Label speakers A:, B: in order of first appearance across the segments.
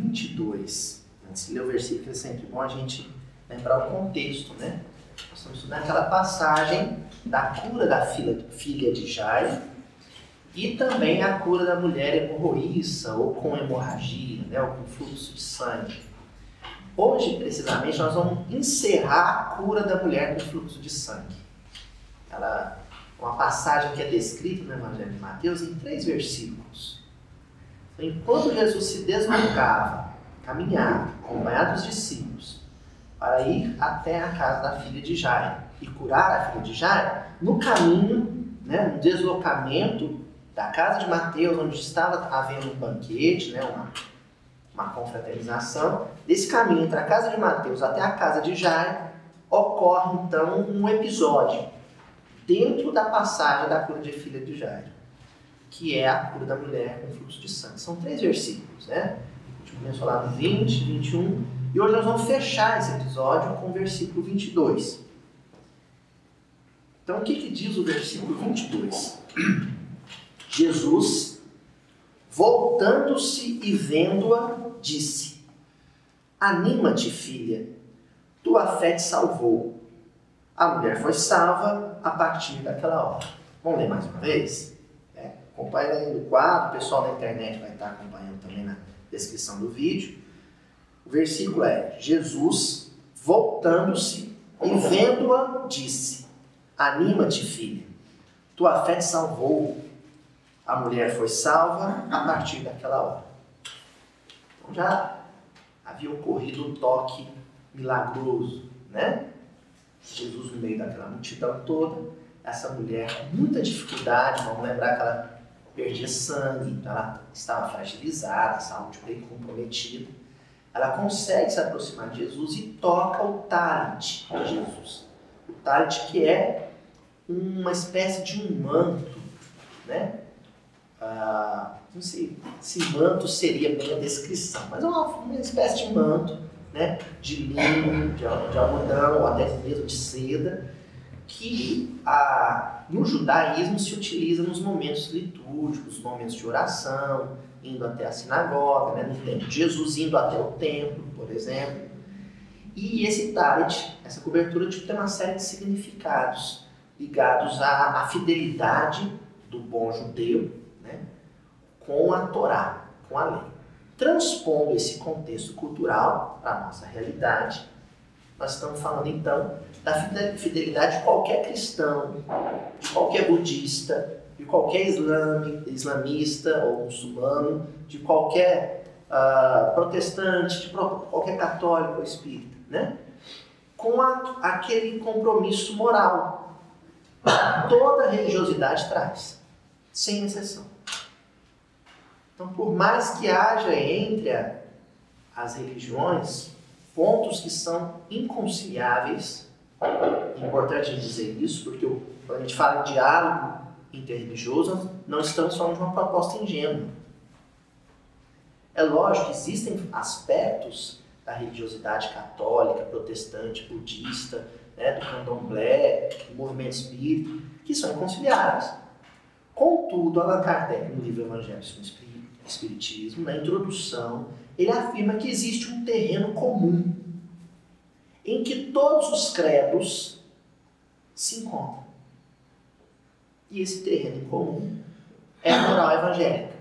A: 22. Antes de ler o versículo, é sempre bom a gente lembrar o contexto, né? Nós estamos estudando aquela passagem da cura da filha, filha de Jairo e também a cura da mulher hemorroíça ou com hemorragia, né? ou com fluxo de sangue. Hoje, precisamente, nós vamos encerrar a cura da mulher com fluxo de sangue. Ela, uma passagem que é descrita no Evangelho de Mateus em três versículos. Enquanto Jesus se deslocava, caminhava, acompanhado dos discípulos, para ir até a casa da filha de Jairo e curar a filha de Jairo, no caminho, né, no deslocamento da casa de Mateus, onde estava havendo um banquete, né, uma uma confraternização. Desse caminho entre a casa de Mateus até a casa de Jairo, ocorre então um episódio dentro da passagem da cura de filha de Jairo, que é a cura da mulher com fluxo de sangue. São três versículos, né? A gente começou lá no 20, 21, e hoje nós vamos fechar esse episódio com o versículo 22. Então, o que, que diz o versículo 22? Jesus Voltando-se e vendo-a, disse: Anima-te, filha, tua fé te salvou. A mulher foi salva a partir daquela hora. Vamos ler mais uma vez? Acompanha aí no quadro, o pessoal na internet vai estar acompanhando também na descrição do vídeo. O versículo é: Jesus, voltando-se e vendo-a, disse: Anima-te, filha, tua fé te salvou a mulher foi salva a partir daquela hora. Então já havia ocorrido um toque milagroso, né? Jesus no meio daquela multidão toda, essa mulher com muita dificuldade, vamos lembrar que ela perdia sangue, ela estava fragilizada, saúde bem comprometida. Ela consegue se aproximar de Jesus e toca o talit de Jesus. O talit que é uma espécie de um manto, né? ah, não sei se manto seria bem a descrição, mas é uma, uma espécie de manto, né, de linho, de, de algodão, ou até mesmo de seda, que ah, no judaísmo se utiliza nos momentos litúrgicos, momentos de oração, indo até a sinagoga, né, no tempo de Jesus indo até o templo, por exemplo. E esse talit, essa cobertura, tipo, tem uma série de significados ligados à, à fidelidade do bom judeu com a Torá, com a lei. Transpondo esse contexto cultural para a nossa realidade, nós estamos falando então da fidelidade de qualquer cristão, de qualquer budista, de qualquer islame, islamista ou muçulmano, de qualquer uh, protestante, de qualquer católico ou espírita, né? com a, aquele compromisso moral. Toda religiosidade traz, sem exceção. Então, por mais que haja entre as religiões pontos que são inconciliáveis, é importante dizer isso, porque quando a gente fala em diálogo interreligioso, não estamos falando de uma proposta ingênua. É lógico que existem aspectos da religiosidade católica, protestante, budista, né, do candomblé, do movimento espírita, que são inconciliáveis. Contudo, Allan Kardec, no livro Evangelho Espírito, Espiritismo, na introdução, ele afirma que existe um terreno comum em que todos os credos se encontram. E esse terreno comum é a moral evangélica.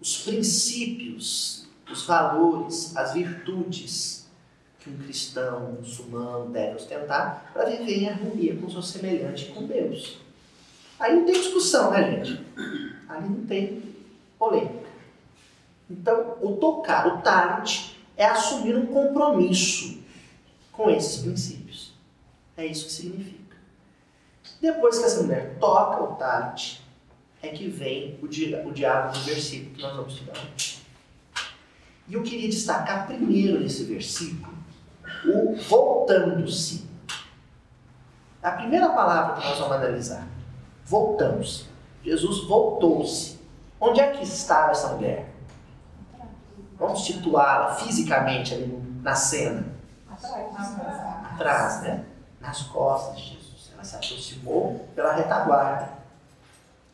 A: Os princípios, os valores, as virtudes que um cristão, um muçulmano deve ostentar para viver em harmonia com seu semelhante e com Deus. Aí não tem discussão, né, gente? Ali não tem polêmica. Então, o tocar, o talent, é assumir um compromisso com esses princípios. É isso que significa. Depois que essa mulher toca o talent, é que vem o, di o diálogo do versículo que nós vamos estudar. E eu queria destacar primeiro nesse versículo o voltando-se. A primeira palavra que nós vamos analisar voltamos. Jesus voltou-se. Onde é que estava essa mulher? Vamos situá-la fisicamente ali na cena. Atrás, né? Nas costas de Jesus. Ela se aproximou pela retaguarda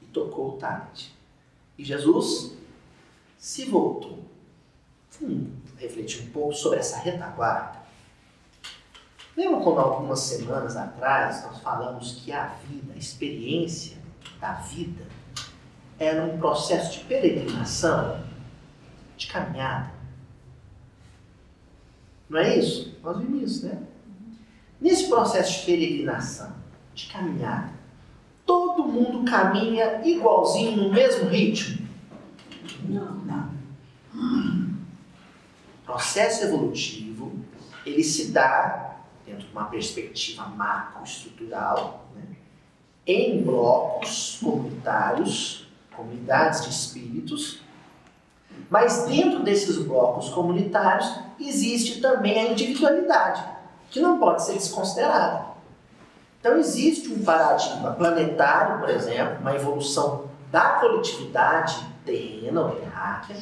A: e tocou o talent. E Jesus se voltou. Hum, refletir um pouco sobre essa retaguarda. Lembra quando algumas semanas atrás nós falamos que a vida, a experiência da vida, era um processo de peregrinação, de caminhada? Não é isso? Nós vimos isso, né? Nesse processo de peregrinação, de caminhada, todo mundo caminha igualzinho, no mesmo ritmo?
B: Não. Não.
A: O processo evolutivo, ele se dá dentro de uma perspectiva macroestrutural, né? em blocos comunitários, comunidades de espíritos, mas dentro desses blocos comunitários existe também a individualidade, que não pode ser desconsiderada. Então existe um paradigma planetário, por exemplo, uma evolução da coletividade terrena ou terráquea,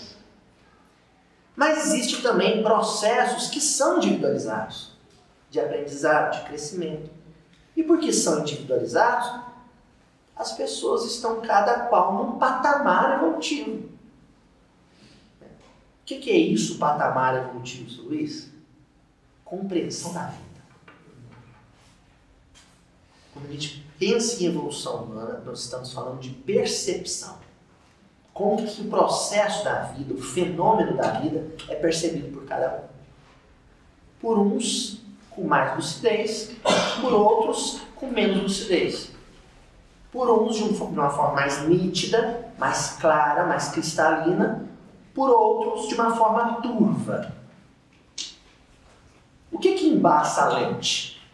A: mas existe também processos que são individualizados, de aprendizado, de crescimento. E porque são individualizados, as pessoas estão cada qual num patamar evolutivo. O que, que é isso, patamar evolutivo, Luiz? Compreensão da vida. Quando a gente pensa em evolução humana, nós estamos falando de percepção. Como que o processo da vida, o fenômeno da vida é percebido por cada um. Por uns com mais lucidez, por outros com menos lucidez. Por uns de uma forma mais nítida, mais clara, mais cristalina, por outros de uma forma turva. O que que embaça a lente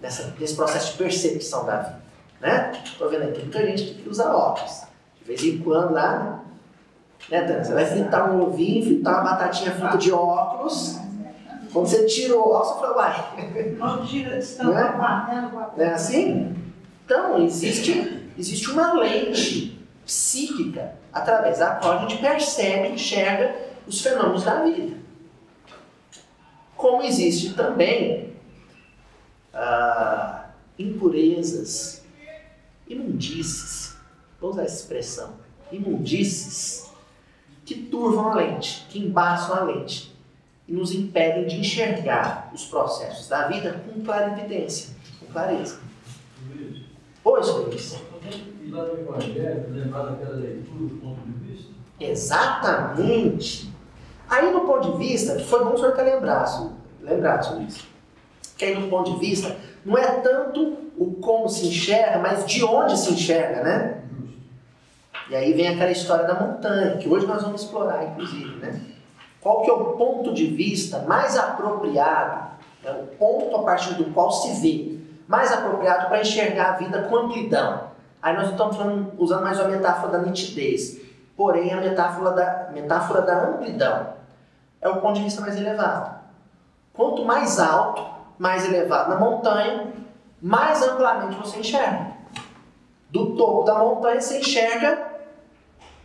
A: nessa, nesse processo de percepção da vida? Né? Estou vendo aqui muita gente que usa óculos. De vez em quando lá, né, Tânia? Você vai fritar um ovinho, fritar uma batatinha frita de óculos. Quando você tira o óculos, você fala, uai.
B: Quando tira, estão né?
A: Não é assim? Então, existe, existe uma lente psíquica através da qual a gente percebe, enxerga os fenômenos da vida. Como existe também ah, impurezas, imundícies, vou usar essa expressão, imundícies, que turvam a lente, que embaçam a lente e nos impedem de enxergar os processos da vida com clarividência, com clareza. Oi, Luiz.
C: E lá no Evangelho, lembrar daquela leitura do ponto de vista?
A: Exatamente. Aí, no ponto de vista, foi bom o senhor ter lembrado, lembrado sobre isso. Que aí, no ponto de vista, não é tanto o como se enxerga, mas de onde se enxerga, né? E aí vem aquela história da montanha, que hoje nós vamos explorar, inclusive, né? Qual que é o ponto de vista mais apropriado, né? o ponto a partir do qual se vê, mais apropriado para enxergar a vida com amplidão. Aí nós estamos falando, usando mais uma metáfora da nitidez, porém a metáfora da, metáfora da amplidão é o ponto de vista mais elevado. Quanto mais alto, mais elevado na montanha, mais amplamente você enxerga. Do topo da montanha você enxerga,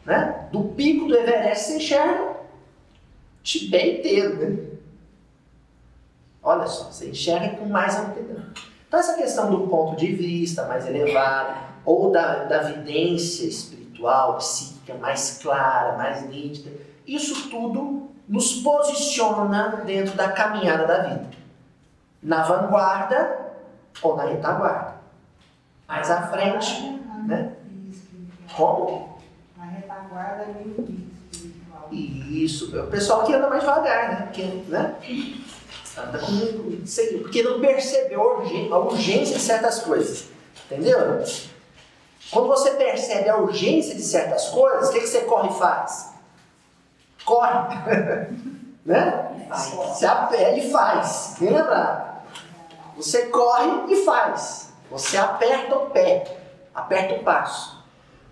A: né? do pico do Everest você enxerga Tibete inteiro. Né? Olha só, você enxerga com mais amplidão. Então essa questão do ponto de vista mais elevado, ou da, da vidência espiritual, psíquica mais clara, mais nítida, isso tudo nos posiciona dentro da caminhada da vida. Na vanguarda ou na retaguarda. Mais à frente, né? Como?
B: Na retaguarda meio
A: Isso, o pessoal que anda mais devagar, né? Porque, né? Anda com, porque não percebeu a urgência de certas coisas. Entendeu? Quando você percebe a urgência de certas coisas, o que, que você corre e faz? Corre. né? Você aperta e faz. Quem lembrar? Você corre e faz. Você aperta o pé, aperta o passo.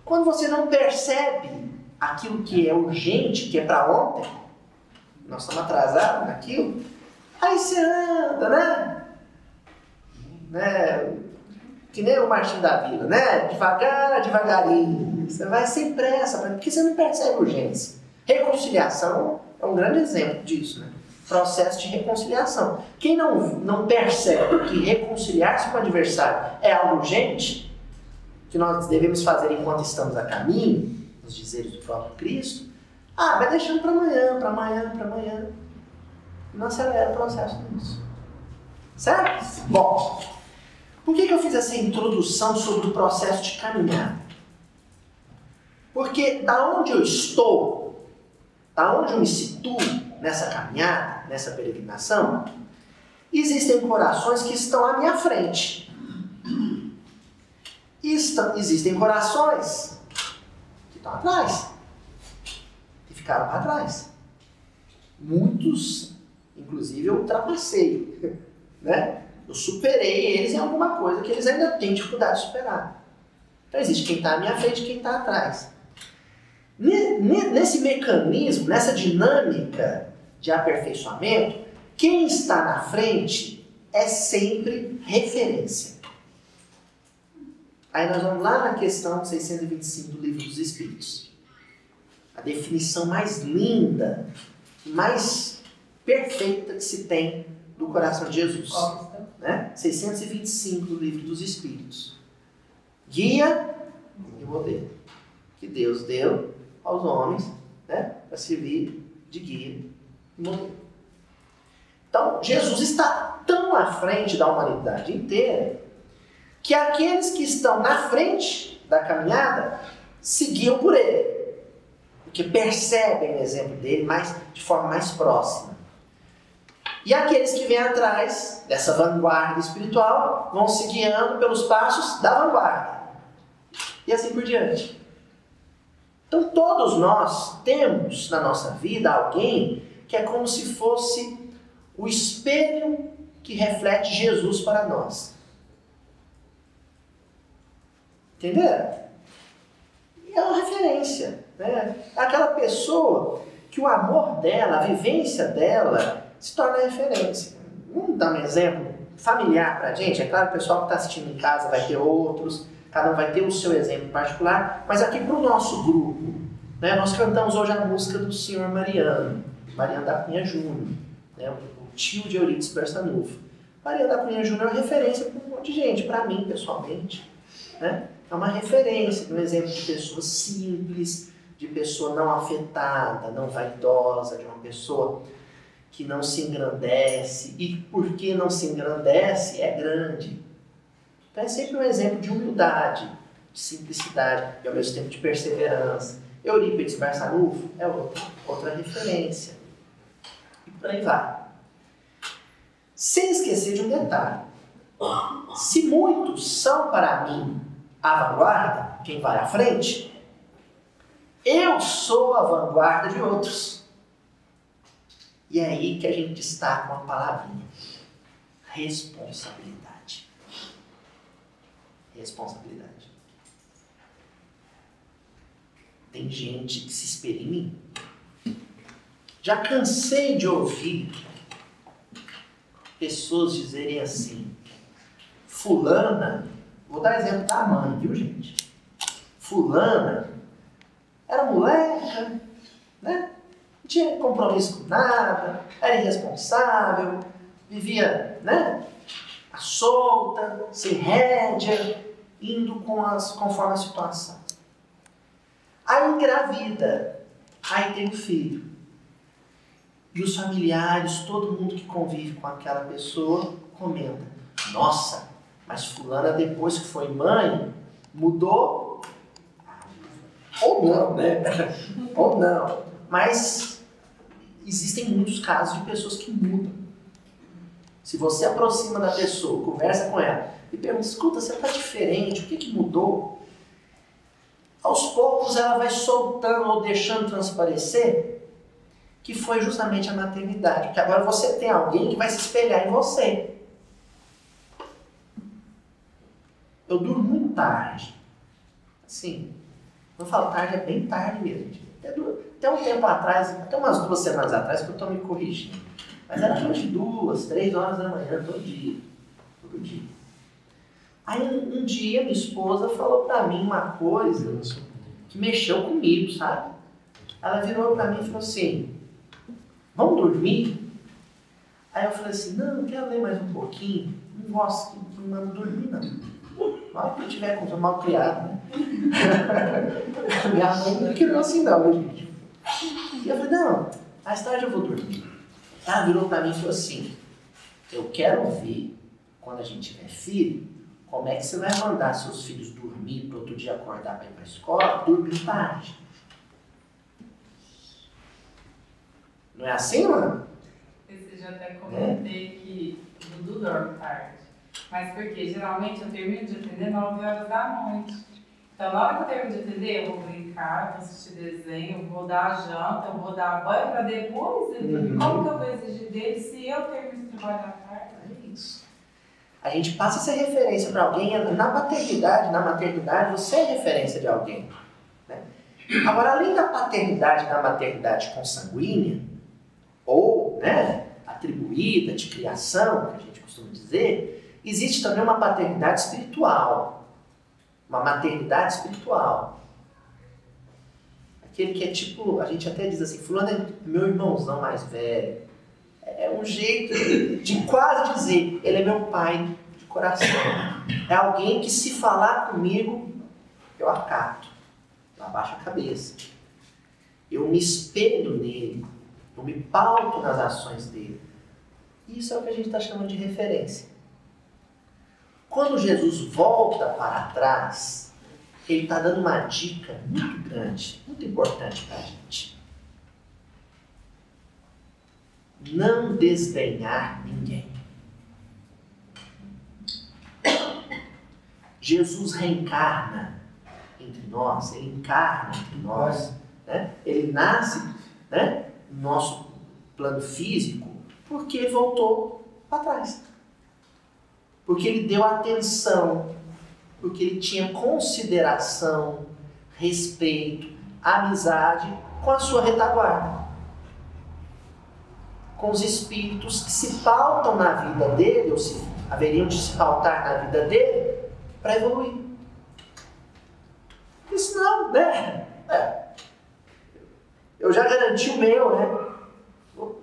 A: Quando você não percebe aquilo que é urgente, que é para ontem, nós estamos atrasados naquilo, aí você anda, né? né? Que nem o Martim da Vila, né? Devagar, devagarinho. Você vai sem pressa, porque você não percebe urgência. Reconciliação é um grande exemplo disso, né? processo de reconciliação. Quem não, não percebe que reconciliar-se com o adversário é algo urgente, que nós devemos fazer enquanto estamos a caminho, nos dizeres do próprio Cristo, ah, vai deixando para amanhã, para amanhã, para amanhã. Não acelera o processo disso. Certo? Bom, por que, que eu fiz essa introdução sobre o processo de caminhar? Porque da onde eu estou, da onde eu me situo nessa caminhada, nessa peregrinação, existem corações que estão à minha frente. Estão, existem corações que estão atrás, que ficaram para trás. Muitos, inclusive, eu ultrapassei. Né? Eu superei eles em alguma coisa que eles ainda têm dificuldade de superar. Então existe quem está à minha frente e quem está atrás. Nesse mecanismo, nessa dinâmica de aperfeiçoamento, quem está na frente é sempre referência. Aí nós vamos lá na questão 625 do Livro dos Espíritos. A definição mais linda, mais perfeita que se tem do coração de Jesus. Né? 625 do Livro dos Espíritos. Guia e modelo. Que Deus deu aos homens né, para servir de guia e modelo. Então, Jesus está tão à frente da humanidade inteira que aqueles que estão na frente da caminhada seguiam por ele. Porque percebem o exemplo dele mais, de forma mais próxima. E aqueles que vêm atrás dessa vanguarda espiritual vão se guiando pelos passos da vanguarda. E assim por diante. Então todos nós temos na nossa vida alguém que é como se fosse o espelho que reflete Jesus para nós. Entenderam? É uma referência. Né? É aquela pessoa que o amor dela, a vivência dela, se torna referência. Vamos dar um exemplo familiar para a gente? É claro o pessoal que está assistindo em casa vai ter outros, cada um vai ter o seu exemplo particular, mas aqui para o nosso grupo, né, nós cantamos hoje a música do senhor Mariano, Mariano da Cunha Júnior, né, o tio de Euridice Bersanufa. Mariano da Cunha Júnior é referência para um monte de gente, para mim pessoalmente. Né? É uma referência, um exemplo de pessoa simples, de pessoa não afetada, não vaidosa, de uma pessoa que não se engrandece. E porque não se engrandece, é grande. Então é sempre um exemplo de humildade, de simplicidade e ao mesmo tempo de perseverança. Eurípides Barçanufo é outra, outra referência. E por aí vai. Sem esquecer de um detalhe. Se muitos são para mim a vanguarda, quem vai à frente, eu sou a vanguarda de outros. E é aí que a gente destaca uma palavrinha: responsabilidade. Responsabilidade. Tem gente que se espelha em mim. Já cansei de ouvir pessoas dizerem assim: Fulana, vou dar exemplo da mãe, viu gente? Fulana era moleca, né? Tinha compromisso com nada, era irresponsável, vivia, né? A solta, sem rédea, indo com as, conforme a situação. Aí engravida, aí tem o um filho. E os familiares, todo mundo que convive com aquela pessoa, comenta: Nossa, mas Fulana, depois que foi mãe, mudou? Ou não, né? Ou não. Mas existem muitos casos de pessoas que mudam. Se você aproxima da pessoa, conversa com ela e pergunta, escuta, você está diferente, o que, que mudou? Aos poucos ela vai soltando ou deixando transparecer que foi justamente a maternidade. Porque agora você tem alguém que vai se espelhar em você. Eu durmo muito tarde. Assim, não falo tarde, é bem tarde mesmo. Até um tempo atrás, até umas duas semanas atrás, que eu estou me corrigindo. Mas era de duas, três horas da manhã, todo dia. Todo dia. Aí um, dia minha esposa falou para mim uma coisa que mexeu comigo, sabe? Ela virou para mim e falou assim: Vamos dormir? Aí eu falei assim, não, quero ler mais um pouquinho. Não gosto, não mando dormir, não. Hora que eu tiver com mal criado, né? Minha mãe não criou assim não, gente. E eu falei, não, mais tarde eu vou dormir. Ela virou pra mim e falou assim, eu quero ver, quando a gente tiver filho, como é que você vai mandar seus filhos dormir para outro dia acordar para ir para a escola, dormir tarde. Não é assim, mano?
D: Esse dia até comentei que o Dudu dorme tarde. Mas porque geralmente eu termino de atender 9 horas da noite. Então na hora que eu termino de atender, eu vou brincar, vou assistir desenho, eu vou dar a janta, eu vou dar banho para depois dormir.
A: Uhum.
D: Como que eu vou exigir dele se eu termino de trabalhar tarde?
A: É isso. A gente passa a ser referência para alguém na paternidade, na maternidade, você é referência de alguém. né? Agora, além da paternidade na maternidade consanguínea, ou né, atribuída de criação, que a gente costuma dizer, existe também uma paternidade espiritual, uma maternidade espiritual. Aquele que é tipo, a gente até diz assim, fulano é meu irmãozão mais velho. É um jeito de quase dizer, ele é meu pai de coração. É alguém que se falar comigo, eu acato. Eu abaixo a cabeça. Eu me espelho nele. Eu me pauto nas ações dele. Isso é o que a gente está chamando de referência. Quando Jesus volta para trás, ele está dando uma dica muito grande, muito importante para a gente. Não desdenhar ninguém. Jesus reencarna entre nós, ele encarna entre nós, né? ele nasce né, no nosso plano físico porque voltou para trás. Porque ele deu atenção, porque ele tinha consideração, respeito, amizade com a sua retaguarda. Com os espíritos que se pautam na vida dele, ou se haveriam de se pautar na vida dele, para evoluir. Porque senão, né? É. Eu já garanti o meu, né?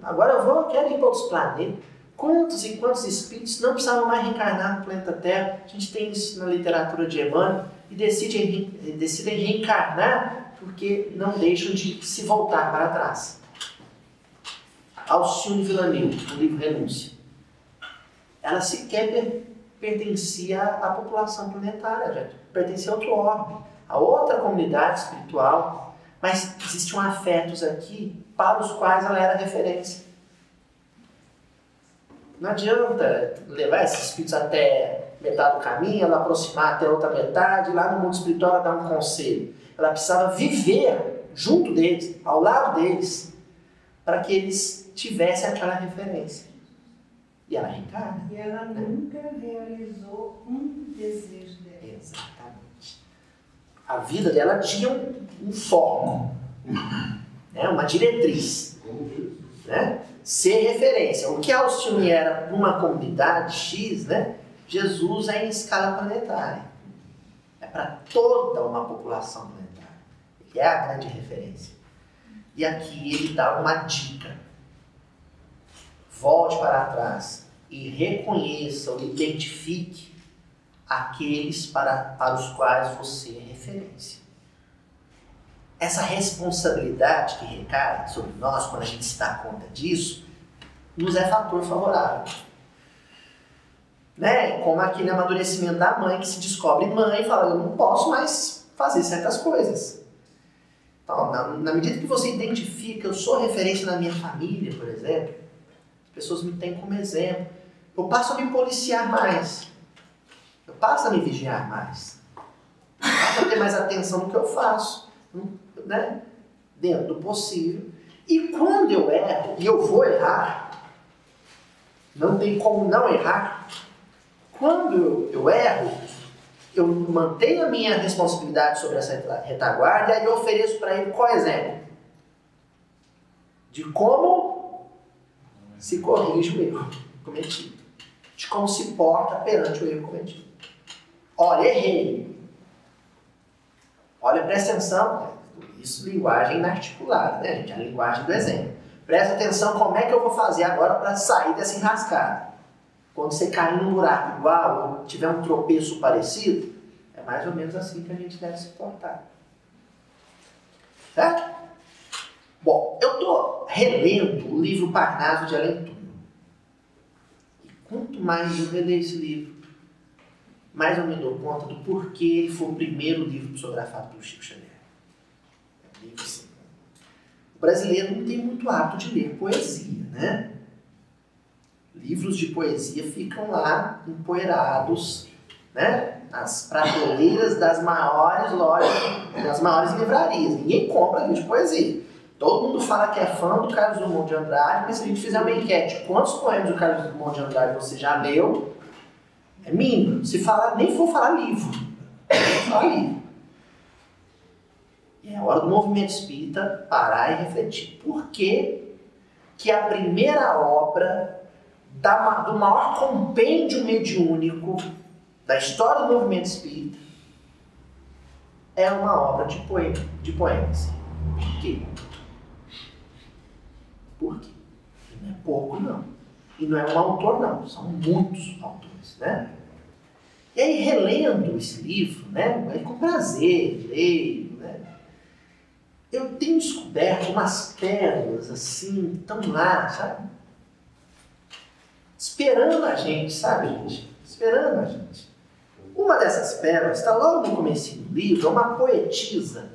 A: Agora eu vou, quero ir para outros planetas. Quantos e quantos espíritos não precisavam mais reencarnar no planeta Terra? A gente tem isso na literatura de Emmanuel e decidem, decidem reencarnar porque não deixam de se voltar para trás. Alcione Villanil, no livro Renúncia. Ela sequer per pertencia à população planetária, já pertencia a outro orbe, a outra comunidade espiritual, mas existiam afetos aqui para os quais ela era referência. Não adianta levar esses espíritos até metade do caminho, ela aproximar até outra metade, lá no mundo espiritual ela dar um conselho. Ela precisava viver junto deles, ao lado deles, para que eles tivessem aquela referência. E ela reencarna.
B: E ela nunca realizou um desejo dela.
A: Exatamente. A vida dela tinha um, um foco, né? uma diretriz. Né? Ser referência. O que Alcione era para uma comunidade X, né? Jesus é em escala planetária. É para toda uma população planetária. Ele é a grande referência. E aqui ele dá uma dica. Volte para trás e reconheça ou identifique aqueles para, para os quais você é referência. Essa responsabilidade que recai sobre nós, quando a gente se dá conta disso, nos é fator favorável. Né? Como aquele amadurecimento da mãe que se descobre mãe e fala: Eu não posso mais fazer certas coisas. Então, na, na medida que você identifica, eu sou referência na minha família, por exemplo, as pessoas me têm como exemplo. Eu passo a me policiar mais. Eu passo a me vigiar mais. Eu passo a ter mais atenção no que eu faço. Né? Dentro do possível. E quando eu erro, e eu vou errar, não tem como não errar. Quando eu, eu erro, eu mantenho a minha responsabilidade sobre essa retaguarda e eu ofereço para ele qual exemplo? De como se corrige o erro cometido. De como se porta perante o erro cometido. Olha, errei. Olha, presta atenção. Isso linguagem inarticulada, né, gente? A linguagem do exemplo. Presta atenção como é que eu vou fazer agora para sair dessa enrascada. Quando você cair num buraco igual ou tiver um tropeço parecido, é mais ou menos assim que a gente deve se portar. Certo? Bom, eu estou relendo o livro Parnaso de Túmulo. E quanto mais eu releio esse livro, mais eu me dou conta do porquê ele foi o primeiro livro psicografado pelo Chico Xavier. É um assim. O brasileiro não tem muito hábito de ler poesia, né? Livros de poesia ficam lá empoeirados, né? Nas prateleiras das maiores lojas, das maiores livrarias. Ninguém compra livro de poesia. Todo mundo fala que é fã do Carlos Drummond de Andrade, mas se a gente fizer uma enquete, quantos poemas do Carlos Drummond de Andrade você já leu? É mínimo. Se falar, nem for falar livro. Falar livro. É hora do movimento espírita parar e refletir. Por que, que a primeira obra da, do maior compêndio mediúnico da história do movimento espírita é uma obra de, poema, de poemas? Por quê? Por quê? Não é pouco, não. E não é um autor, não. São muitos autores, né? E aí, relendo esse livro, né? Com prazer, leio, né? Eu tenho descoberto umas pérolas, assim, tão lá, sabe? Esperando a gente, sabe, gente? Esperando a gente. Uma dessas pérolas está logo no começo do livro, é uma poetisa,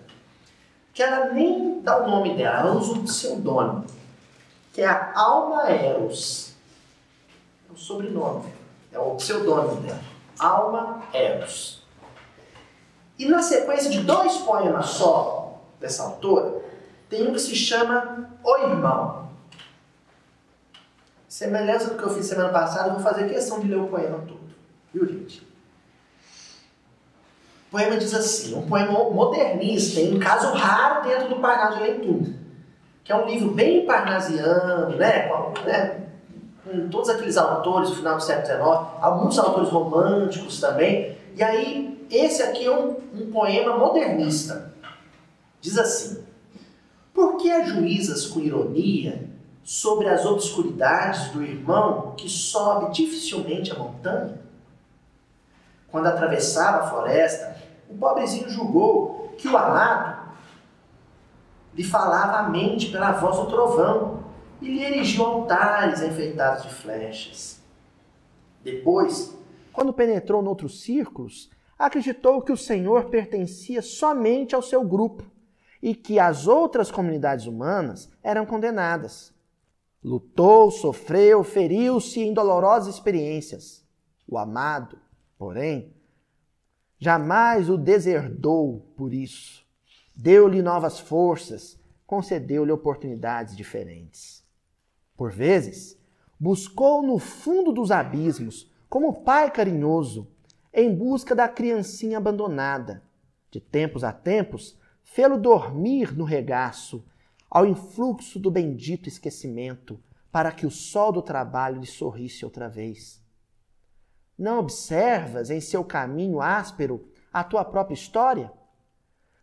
A: que ela nem dá o nome dela, ela usa um pseudônimo que é a Alma Eros. É o sobrenome, é o pseudônimo dela. Alma Eros. E na sequência de dois poemas só dessa autora, tem um que se chama O Irmão. Semelhança do que eu fiz semana passada, eu vou fazer questão de ler o poema todo. Viu, gente? O poema diz assim, um poema modernista, em um caso raro dentro do Pará de Leitura que é um livro bem parnasiano, né? Né? Com todos aqueles autores do final do século XIX, alguns autores românticos também. E aí, esse aqui é um, um poema modernista. Diz assim: Por que ajuizas com ironia sobre as obscuridades do irmão que sobe dificilmente a montanha? Quando atravessava a floresta, o pobrezinho julgou que o amado lhe falava a mente pela voz do trovão e lhe erigiu altares enfeitados de flechas. Depois, quando penetrou noutros círculos, acreditou que o Senhor pertencia somente ao seu grupo e que as outras comunidades humanas eram condenadas. Lutou, sofreu, feriu-se em dolorosas experiências. O amado, porém, jamais o deserdou por isso deu-lhe novas forças, concedeu-lhe oportunidades diferentes. Por vezes, buscou no fundo dos abismos, como pai carinhoso, em busca da criancinha abandonada. De tempos a tempos, fê-lo dormir no regaço, ao influxo do bendito esquecimento, para que o sol do trabalho lhe sorrisse outra vez. Não observas em seu caminho áspero a tua própria história?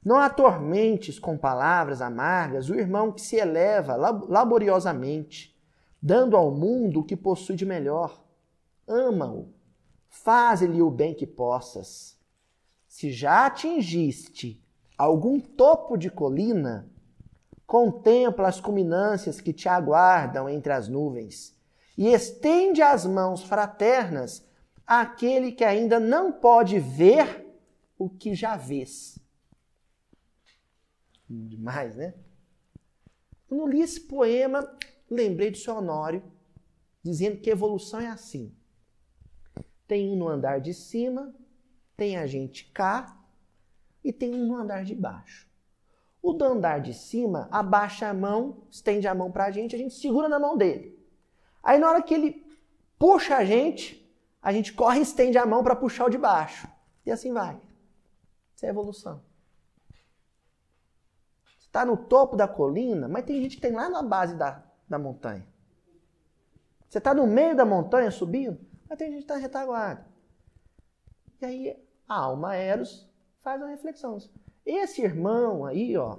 A: Não atormentes com palavras amargas o irmão que se eleva laboriosamente, dando ao mundo o que possui de melhor. Ama-o, faze-lhe o bem que possas. Se já atingiste algum topo de colina, contempla as culminâncias que te aguardam entre as nuvens e estende as mãos fraternas àquele que ainda não pode ver o que já vês demais, né? Quando li esse poema, lembrei do seu Honório, dizendo que evolução é assim. Tem um no andar de cima, tem a gente cá e tem um no andar de baixo. O do andar de cima abaixa a mão, estende a mão para a gente, a gente segura na mão dele. Aí na hora que ele puxa a gente, a gente corre e estende a mão para puxar o de baixo. E assim vai. Isso é evolução está no topo da colina, mas tem gente que tem lá na base da, da montanha. Você está no meio da montanha subindo, mas tem gente que está retaguarda. E aí a alma Eros faz uma reflexão. Esse irmão aí, ó,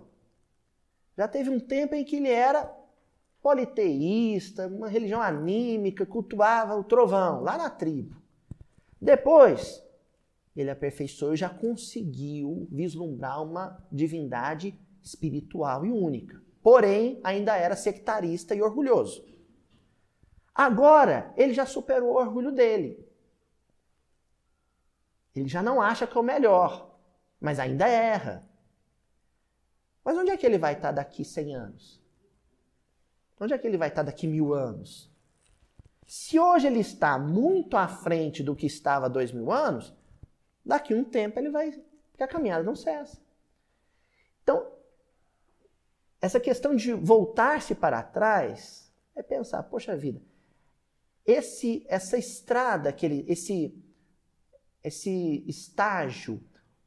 A: já teve um tempo em que ele era politeísta, uma religião anímica, cultuava o trovão, lá na tribo. Depois, ele aperfeiçoou e já conseguiu vislumbrar uma divindade espiritual e única. Porém, ainda era sectarista e orgulhoso. Agora, ele já superou o orgulho dele. Ele já não acha que é o melhor, mas ainda erra. Mas onde é que ele vai estar daqui 100 anos? Onde é que ele vai estar daqui mil anos? Se hoje ele está muito à frente do que estava dois mil anos, daqui um tempo ele vai. Porque a caminhada não cessa. Então, essa questão de voltar-se para trás é pensar, poxa vida, esse, essa estrada, aquele, esse, esse estágio,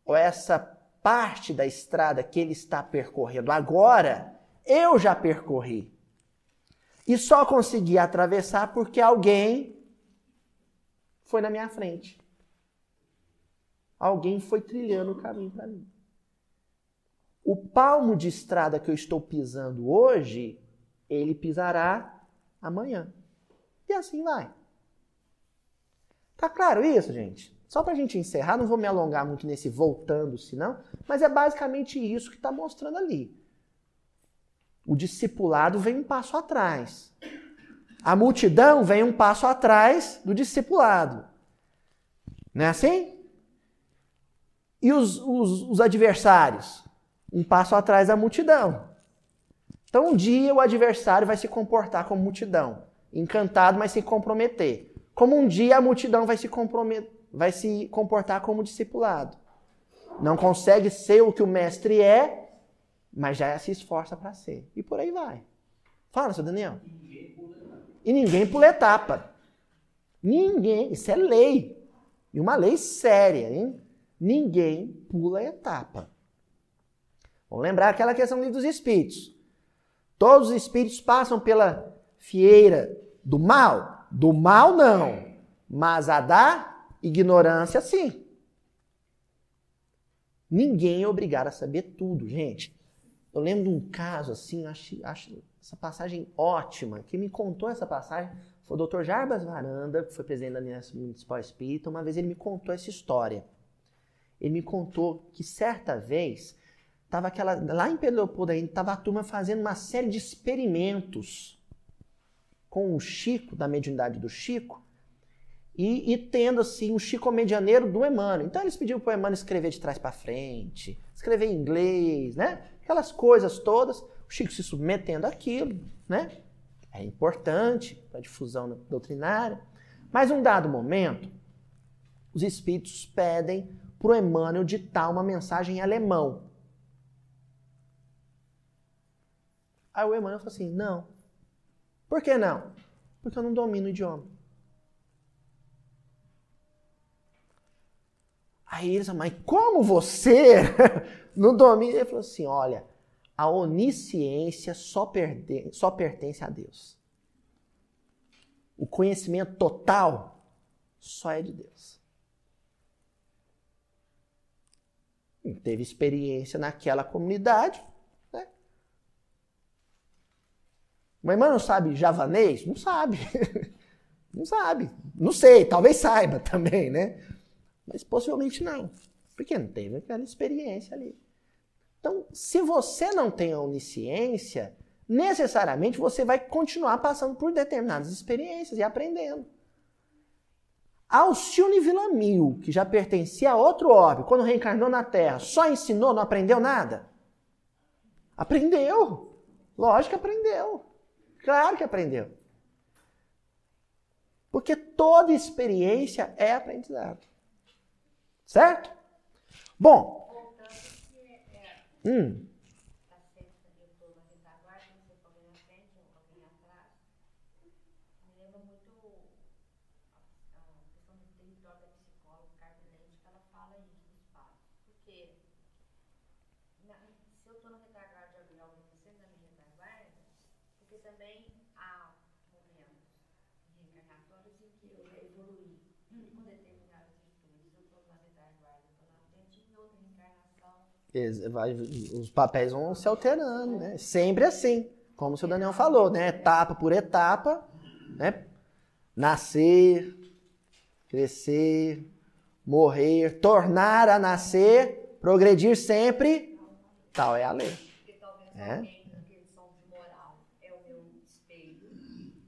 A: ou essa parte da estrada que ele está percorrendo agora, eu já percorri. E só consegui atravessar porque alguém foi na minha frente. Alguém foi trilhando o caminho para mim. O palmo de estrada que eu estou pisando hoje, ele pisará amanhã. E assim vai. Tá claro isso, gente? Só para a gente encerrar, não vou me alongar muito nesse voltando-se, não, mas é basicamente isso que está mostrando ali. O discipulado vem um passo atrás. A multidão vem um passo atrás do discipulado. Não é assim? E os, os, os adversários? Um passo atrás da multidão. Então, um dia o adversário vai se comportar como multidão, encantado, mas sem comprometer. Como um dia a multidão vai se, vai se comportar como discipulado. Não consegue ser o que o mestre é, mas já se esforça para ser. E por aí vai. Fala, seu Daniel. E ninguém pula etapa. Ninguém. Isso é lei. E uma lei séria, hein? Ninguém pula etapa. Vamos lembrar aquela questão dos espíritos. Todos os espíritos passam pela fieira do mal? Do mal, não. Mas a da ignorância, sim. Ninguém é obrigado a saber tudo, gente. Eu lembro de um caso assim, acho, acho essa passagem ótima. Quem me contou essa passagem foi o Dr. Jarbas Varanda, que foi presidente da Aliança Municipal Espírita. Uma vez ele me contou essa história. Ele me contou que certa vez tava aquela lá em Pedro Leopoldo ainda a turma fazendo uma série de experimentos com o Chico da mediunidade do Chico e, e tendo assim o Chico medianeiro do Emmanuel. Então eles pediram para o Emmanuel escrever de trás para frente, escrever em inglês, né? Aquelas coisas todas, o Chico se submetendo àquilo, né? É importante para a difusão doutrinária. Mas um dado momento, os espíritos pedem para o Emmanuel ditar uma mensagem em alemão. Aí o Emmanuel falou assim: não. Por que não? Porque eu não domino o idioma. Aí eles mas como você não domina? Ele falou assim: olha, a onisciência só, perde, só pertence a Deus. O conhecimento total só é de Deus. teve experiência naquela comunidade. Né? Minha irmã não sabe javanês? Não sabe. não sabe. Não sei, talvez saiba também, né? Mas possivelmente não. Porque não teve aquela experiência ali. Então, se você não tem a onisciência, necessariamente você vai continuar passando por determinadas experiências e aprendendo. Alcione Villamil, que já pertencia a outro orbe, quando reencarnou na Terra, só ensinou, não aprendeu nada? Aprendeu. Lógico que aprendeu. Claro que aprendeu. Porque toda experiência é aprendizado. Certo? Bom. Hum. Os papéis vão se alterando, né? Sempre assim. como o seu Daniel falou, né? Etapa por etapa, né? Nascer, crescer, morrer, tornar a nascer, progredir sempre, tal é a lei. É.
E: alguém na questão de moral é o meu espelho,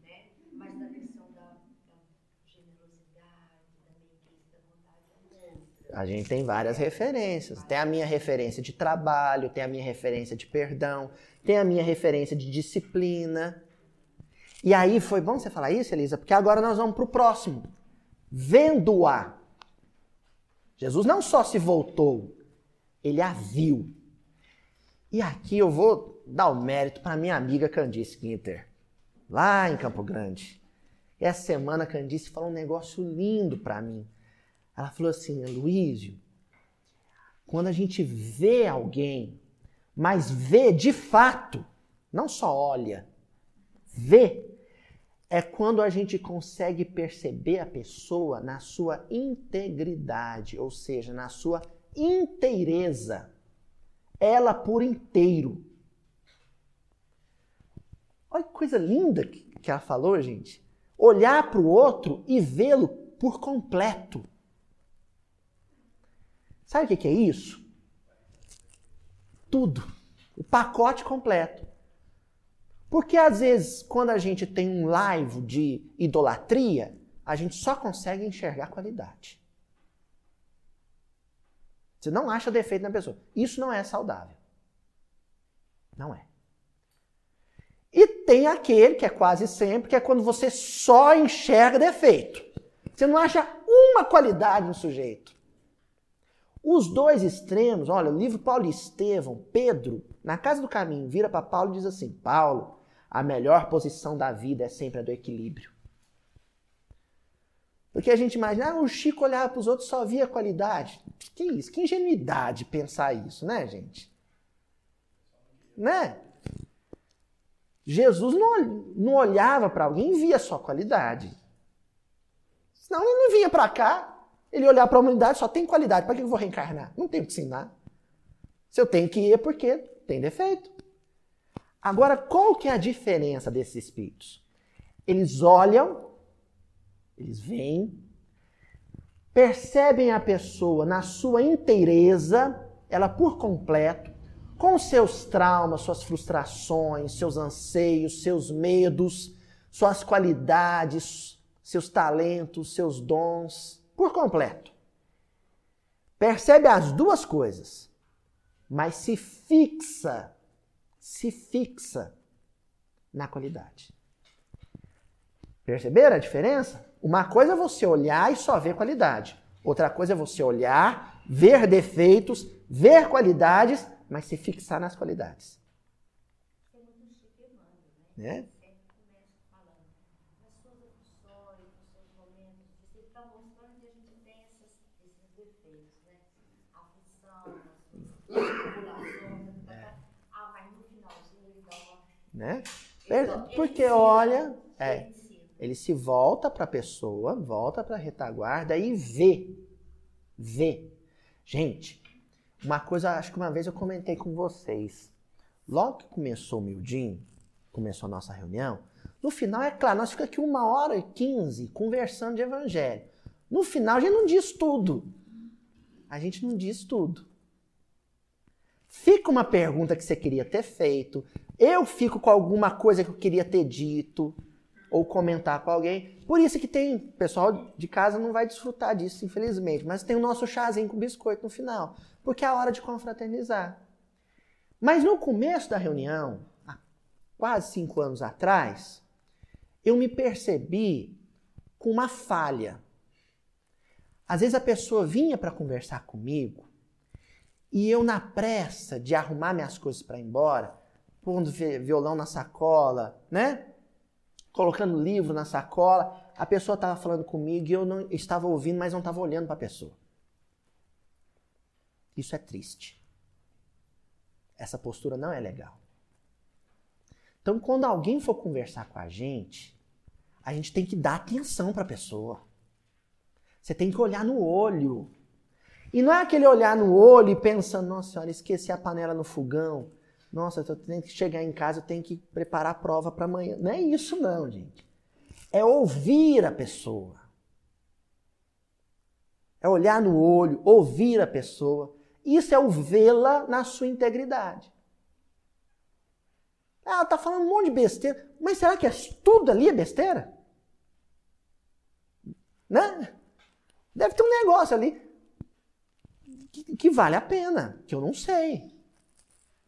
E: né? Mas na questão da, da generosidade, da meiguice, da vontade é outra.
A: A gente tem várias referências. Tem a minha referência de trabalho, tem a minha referência de perdão, tem a minha referência de disciplina. E aí foi bom você falar isso, Elisa, porque agora nós vamos para o próximo. Vendo-a. Jesus não só se voltou, ele a viu. E aqui eu vou dar o mérito para minha amiga Candice Quinter, lá em Campo Grande. Essa semana Candice falou um negócio lindo para mim. Ela falou assim, Luísio, quando a gente vê alguém, mas vê de fato, não só olha, vê, é quando a gente consegue perceber a pessoa na sua integridade, ou seja, na sua inteireza, ela por inteiro. Olha que coisa linda que ela falou, gente. Olhar para o outro e vê-lo por completo. Sabe o que é isso? Tudo. O pacote completo. Porque às vezes, quando a gente tem um live de idolatria, a gente só consegue enxergar qualidade. Você não acha defeito na pessoa. Isso não é saudável. Não é. E tem aquele, que é quase sempre, que é quando você só enxerga defeito. Você não acha uma qualidade no sujeito. Os dois extremos, olha, o livro Paulo e Estevão, Pedro, na Casa do Caminho, vira para Paulo e diz assim: Paulo, a melhor posição da vida é sempre a do equilíbrio. Porque a gente imagina, ah, o Chico olhava para os outros só via qualidade. Que isso? Que ingenuidade pensar isso, né, gente? Né? Jesus não, não olhava para alguém e via só qualidade. Senão ele não vinha para cá. Ele olhar para a humanidade só tem qualidade. Para que eu vou reencarnar? Não tem o que ensinar. Se eu tenho que ir é porque tem defeito. Agora, qual que é a diferença desses espíritos? Eles olham, eles veem, percebem a pessoa na sua inteireza, ela por completo, com seus traumas, suas frustrações, seus anseios, seus medos, suas qualidades, seus talentos, seus dons, por completo. Percebe as duas coisas, mas se fixa, se fixa na qualidade. Perceberam a diferença? Uma coisa é você olhar e só ver qualidade. Outra coisa é você olhar, ver defeitos, ver qualidades, mas se fixar nas qualidades.
E: Emmanuel, né?
A: Né?
E: Sempre começa falando nas suas aflições, nos seus momentos, você está mostrando que a gente tem essas, esses defeitos, né? Aflição, tribulação, ah, mas no finalzinho ele dá uma.
A: Né?
E: Então,
A: Porque olha, é,
E: Ele
A: se volta para a pessoa, volta para a retaguarda e vê. Vê. Gente, uma coisa, acho que uma vez eu comentei com vocês. Logo que começou o Mildinho, começou a nossa reunião, no final, é claro, nós ficamos aqui uma hora e quinze conversando de evangelho. No final, a gente não diz tudo. A gente não diz tudo. Fica uma pergunta que você queria ter feito. Eu fico com alguma coisa que eu queria ter dito ou comentar com alguém. Por isso que tem, pessoal de casa não vai desfrutar disso, infelizmente, mas tem o nosso chazinho com biscoito no final, porque é a hora de confraternizar. Mas no começo da reunião, há quase cinco anos atrás, eu me percebi com uma falha. Às vezes a pessoa vinha para conversar comigo e eu, na pressa de arrumar minhas coisas para ir embora, pondo vi- violão na sacola, né? Colocando livro na sacola, a pessoa estava falando comigo e eu não estava ouvindo, mas não estava olhando para a pessoa. Isso é triste. Essa postura não é legal. Então, quando alguém for conversar com a gente, a gente tem que dar atenção para a pessoa. Você tem que olhar no olho. E não é aquele olhar no olho e pensando, nossa senhora, esqueci a panela no fogão. Nossa, eu tenho que chegar em casa, eu tenho que preparar a prova para amanhã. Não é isso, não, gente. É ouvir a pessoa. É olhar no olho, ouvir a pessoa. Isso é o vê-la na sua integridade. Ela está falando um monte de besteira, mas será que é, tudo ali é besteira? Né? Deve ter um negócio ali que, que vale a pena, que eu não sei.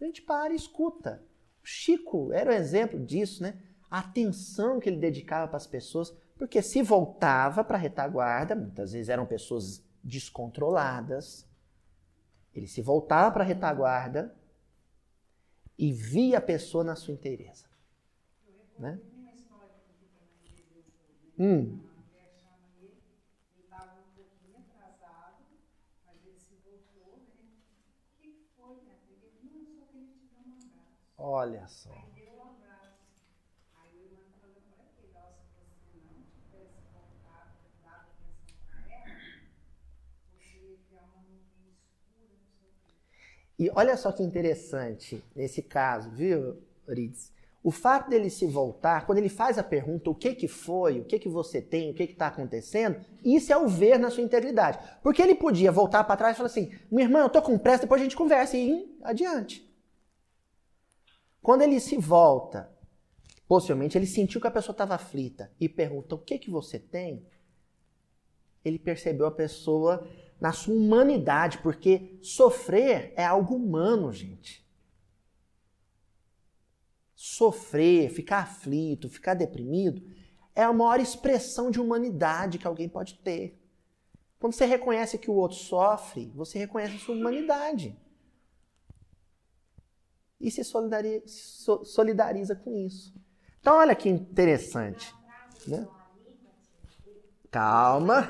A: A gente para e escuta. O Chico era um exemplo disso, né? A atenção que ele dedicava para as pessoas, porque se voltava para a retaguarda, muitas vezes eram pessoas descontroladas, ele se voltava para a retaguarda e via a pessoa na sua inteireza. Né? Hum. Olha só. E olha só que interessante nesse caso, viu, Rides? O fato dele se voltar, quando ele faz a pergunta, o que que foi, o que que você tem, o que que está acontecendo, isso é o ver na sua integridade. Porque ele podia voltar para trás e falar assim, minha irmã, eu tô com pressa, depois a gente conversa e ir adiante. Quando ele se volta, possivelmente ele sentiu que a pessoa estava aflita e pergunta: O que, que você tem? Ele percebeu a pessoa na sua humanidade, porque sofrer é algo humano, gente. Sofrer, ficar aflito, ficar deprimido é a maior expressão de humanidade que alguém pode ter. Quando você reconhece que o outro sofre, você reconhece a sua humanidade e se solidariza, solidariza com isso. Então, olha que interessante. Né? Calma,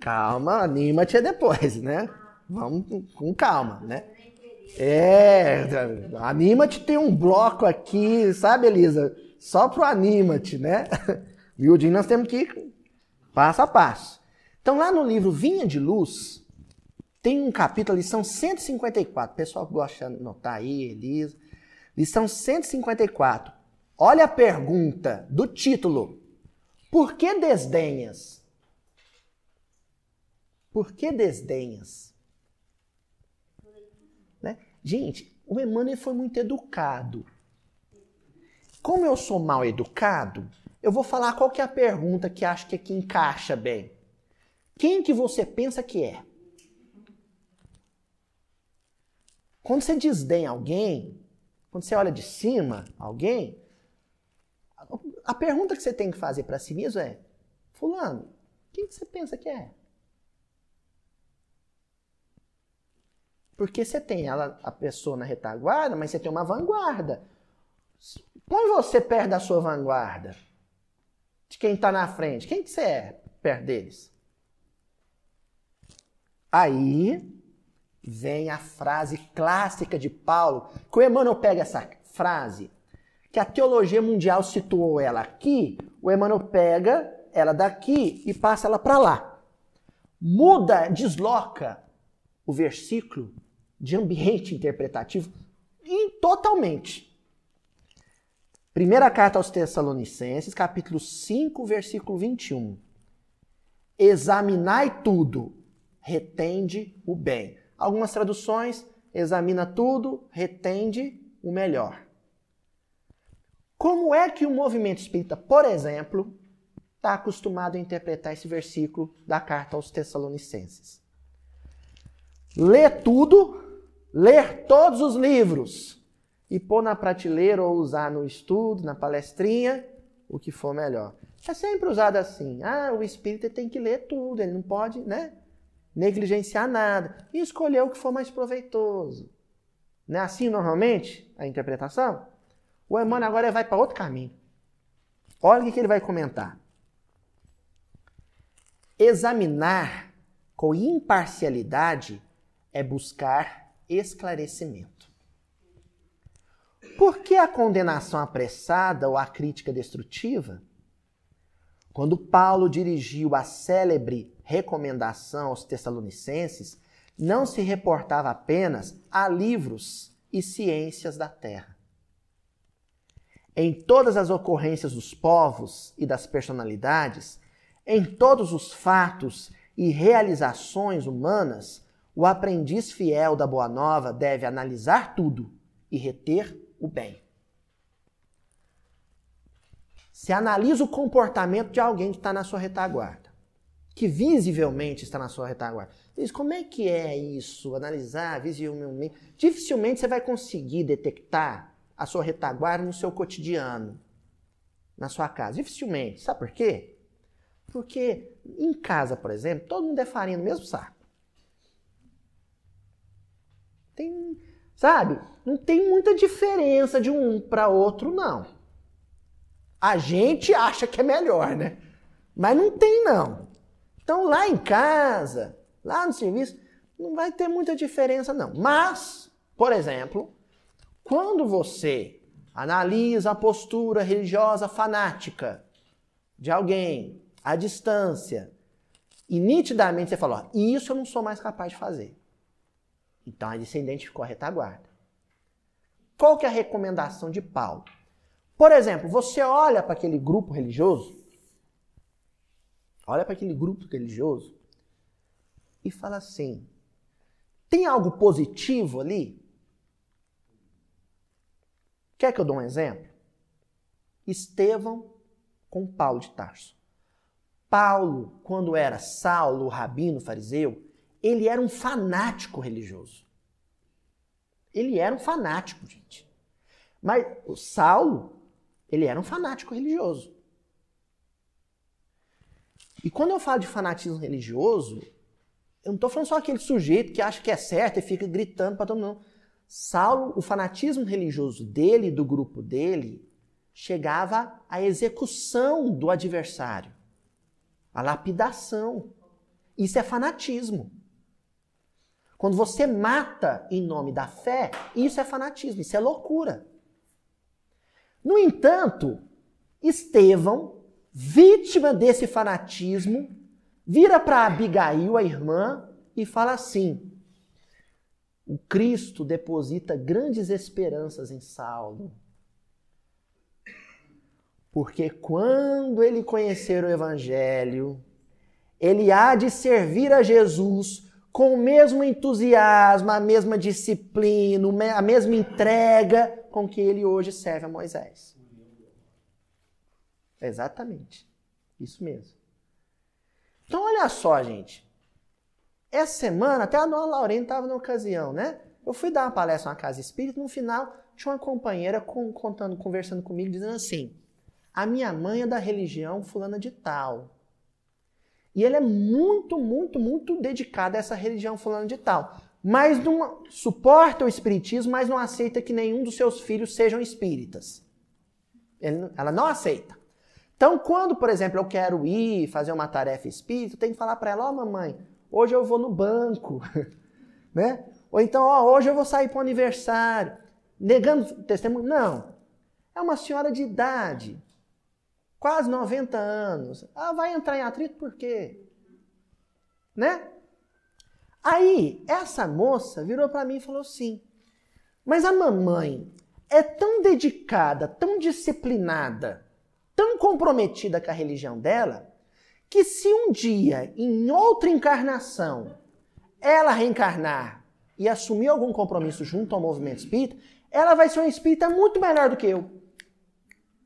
A: calma, anima-te depois, né? Vamos com calma, né? É, anima-te tem um bloco aqui, sabe, Elisa? Só pro anima-te, né? Miudinho nós temos que ir passo a passo. Então, lá no livro Vinha de Luz, tem um capítulo, lição 154. O pessoal gosta de anotar aí, Elisa. Lição 154. Olha a pergunta do título. Por que desdenhas? Por que desdenhas? Né? Gente, o Emmanuel foi muito educado. Como eu sou mal educado, eu vou falar qual que é a pergunta que acho que aqui encaixa bem. Quem que você pensa que é? Quando você desdenha alguém, quando você olha de cima alguém, a pergunta que você tem que fazer para si mesmo é: Fulano, quem que você pensa que é? Porque você tem ela, a pessoa na retaguarda, mas você tem uma vanguarda. Põe você perto da sua vanguarda. De quem está na frente. Quem que você é perto deles? Aí vem a frase clássica de Paulo, que o Emmanuel pega essa frase, que a teologia mundial situou ela aqui, o Emmanuel pega ela daqui e passa ela para lá. Muda, desloca o versículo de ambiente interpretativo totalmente. Primeira carta aos Tessalonicenses, capítulo 5, versículo 21. Examinai tudo, retende o bem. Algumas traduções examina tudo, retende o melhor. Como é que o movimento espírita, por exemplo, está acostumado a interpretar esse versículo da carta aos Tessalonicenses? Ler tudo, ler todos os livros e pôr na prateleira ou usar no estudo, na palestrinha, o que for melhor. É sempre usado assim. Ah, o espírita tem que ler tudo, ele não pode, né? Negligenciar nada e escolher o que for mais proveitoso. Não é assim normalmente a interpretação? O Emmanuel agora vai para outro caminho. Olha o que ele vai comentar. Examinar com imparcialidade é buscar esclarecimento. Por que a condenação apressada ou a crítica destrutiva? Quando Paulo dirigiu a célebre recomendação aos Tessalonicenses, não se reportava apenas a livros e ciências da terra. Em todas as ocorrências dos povos e das personalidades, em todos os fatos e realizações humanas, o aprendiz fiel da Boa Nova deve analisar tudo e reter o bem. Se analisa o comportamento de alguém que está na sua retaguarda, que visivelmente está na sua retaguarda. Diz, como é que é isso? Analisar visivelmente. Dificilmente você vai conseguir detectar a sua retaguarda no seu cotidiano, na sua casa. Dificilmente. Sabe por quê? Porque em casa, por exemplo, todo mundo é farinha no mesmo saco. Tem, sabe? Não tem muita diferença de um para outro, não. A gente acha que é melhor, né? Mas não tem, não. Então, lá em casa, lá no serviço, não vai ter muita diferença, não. Mas, por exemplo, quando você analisa a postura religiosa fanática de alguém à distância e nitidamente você fala, ó, isso eu não sou mais capaz de fazer. Então aí você identificou a retaguarda. Qual que é a recomendação de Paulo? Por exemplo, você olha para aquele grupo religioso, olha para aquele grupo religioso e fala assim: tem algo positivo ali? Quer que eu dou um exemplo? Estevão com Paulo de Tarso. Paulo, quando era Saulo, o rabino fariseu, ele era um fanático religioso. Ele era um fanático, gente. Mas o Saulo ele era um fanático religioso. E quando eu falo de fanatismo religioso, eu não estou falando só aquele sujeito que acha que é certo e fica gritando para todo mundo. Saulo, o fanatismo religioso dele, do grupo dele, chegava à execução do adversário, à lapidação. Isso é fanatismo. Quando você mata em nome da fé, isso é fanatismo, isso é loucura. No entanto, Estevão, vítima desse fanatismo, vira para Abigail, a irmã, e fala assim: O Cristo deposita grandes esperanças em Saulo. Porque quando ele conhecer o Evangelho, ele há de servir a Jesus com o mesmo entusiasmo, a mesma disciplina, a mesma entrega com que ele hoje serve a Moisés. Exatamente. Isso mesmo. Então, olha só, gente. Essa semana, até a dona Laurene estava na ocasião, né? Eu fui dar uma palestra na casa espírita, no final tinha uma companheira com, contando, conversando comigo, dizendo assim: a minha mãe é da religião fulana de tal. E ele é muito, muito, muito dedicado a essa religião fulano de tal. Mas não suporta o espiritismo, mas não aceita que nenhum dos seus filhos sejam espíritas. Ela não aceita. Então, quando, por exemplo, eu quero ir fazer uma tarefa espírita, eu tenho que falar para ela: Ó, oh, mamãe, hoje eu vou no banco. né? Ou então, ó, oh, hoje eu vou sair para o aniversário. Negando testemunho? Não. É uma senhora de idade quase 90 anos. Ah, vai entrar em atrito por quê? Né? Aí, essa moça virou para mim e falou assim: Mas a mamãe é tão dedicada, tão disciplinada, tão comprometida com a religião dela, que se um dia, em outra encarnação, ela reencarnar e assumir algum compromisso junto ao movimento espírita, ela vai ser uma espírita muito melhor do que eu.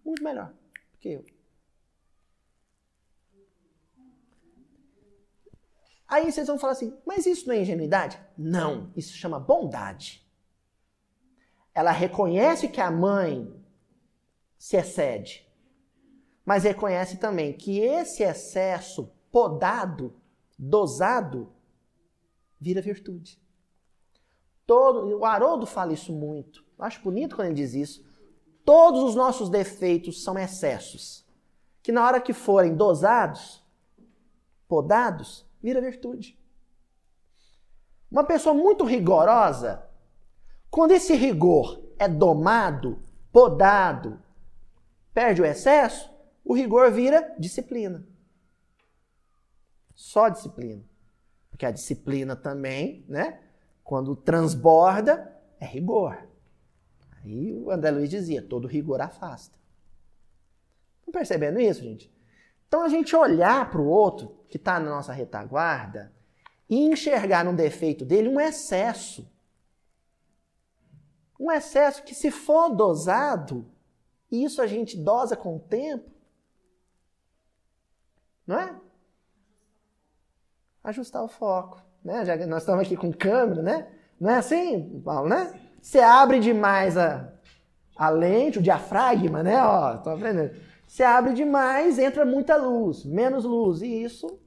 A: Muito melhor do que eu. Aí vocês vão falar assim, mas isso não é ingenuidade? Não, isso chama bondade. Ela reconhece que a mãe se excede, mas reconhece também que esse excesso podado, dosado, vira virtude. Todo, o Haroldo fala isso muito. Eu acho bonito quando ele diz isso. Todos os nossos defeitos são excessos, que na hora que forem dosados, podados, vira virtude. Uma pessoa muito rigorosa, quando esse rigor é domado, podado, perde o excesso, o rigor vira disciplina. Só disciplina. Porque a disciplina também, né? Quando transborda, é rigor. Aí o André Luiz dizia: todo rigor afasta. Estão percebendo isso, gente? Então a gente olhar para o outro que está na nossa retaguarda e enxergar no defeito dele um excesso. Um excesso que, se for dosado, e isso a gente dosa com o tempo, não é? Ajustar o foco. Né? Já nós estamos aqui com câmera, né? Não é assim, Paulo, né? Você abre demais a, a lente, o diafragma, né? Ó, tô aprendendo. Você abre demais, entra muita luz, menos luz, e isso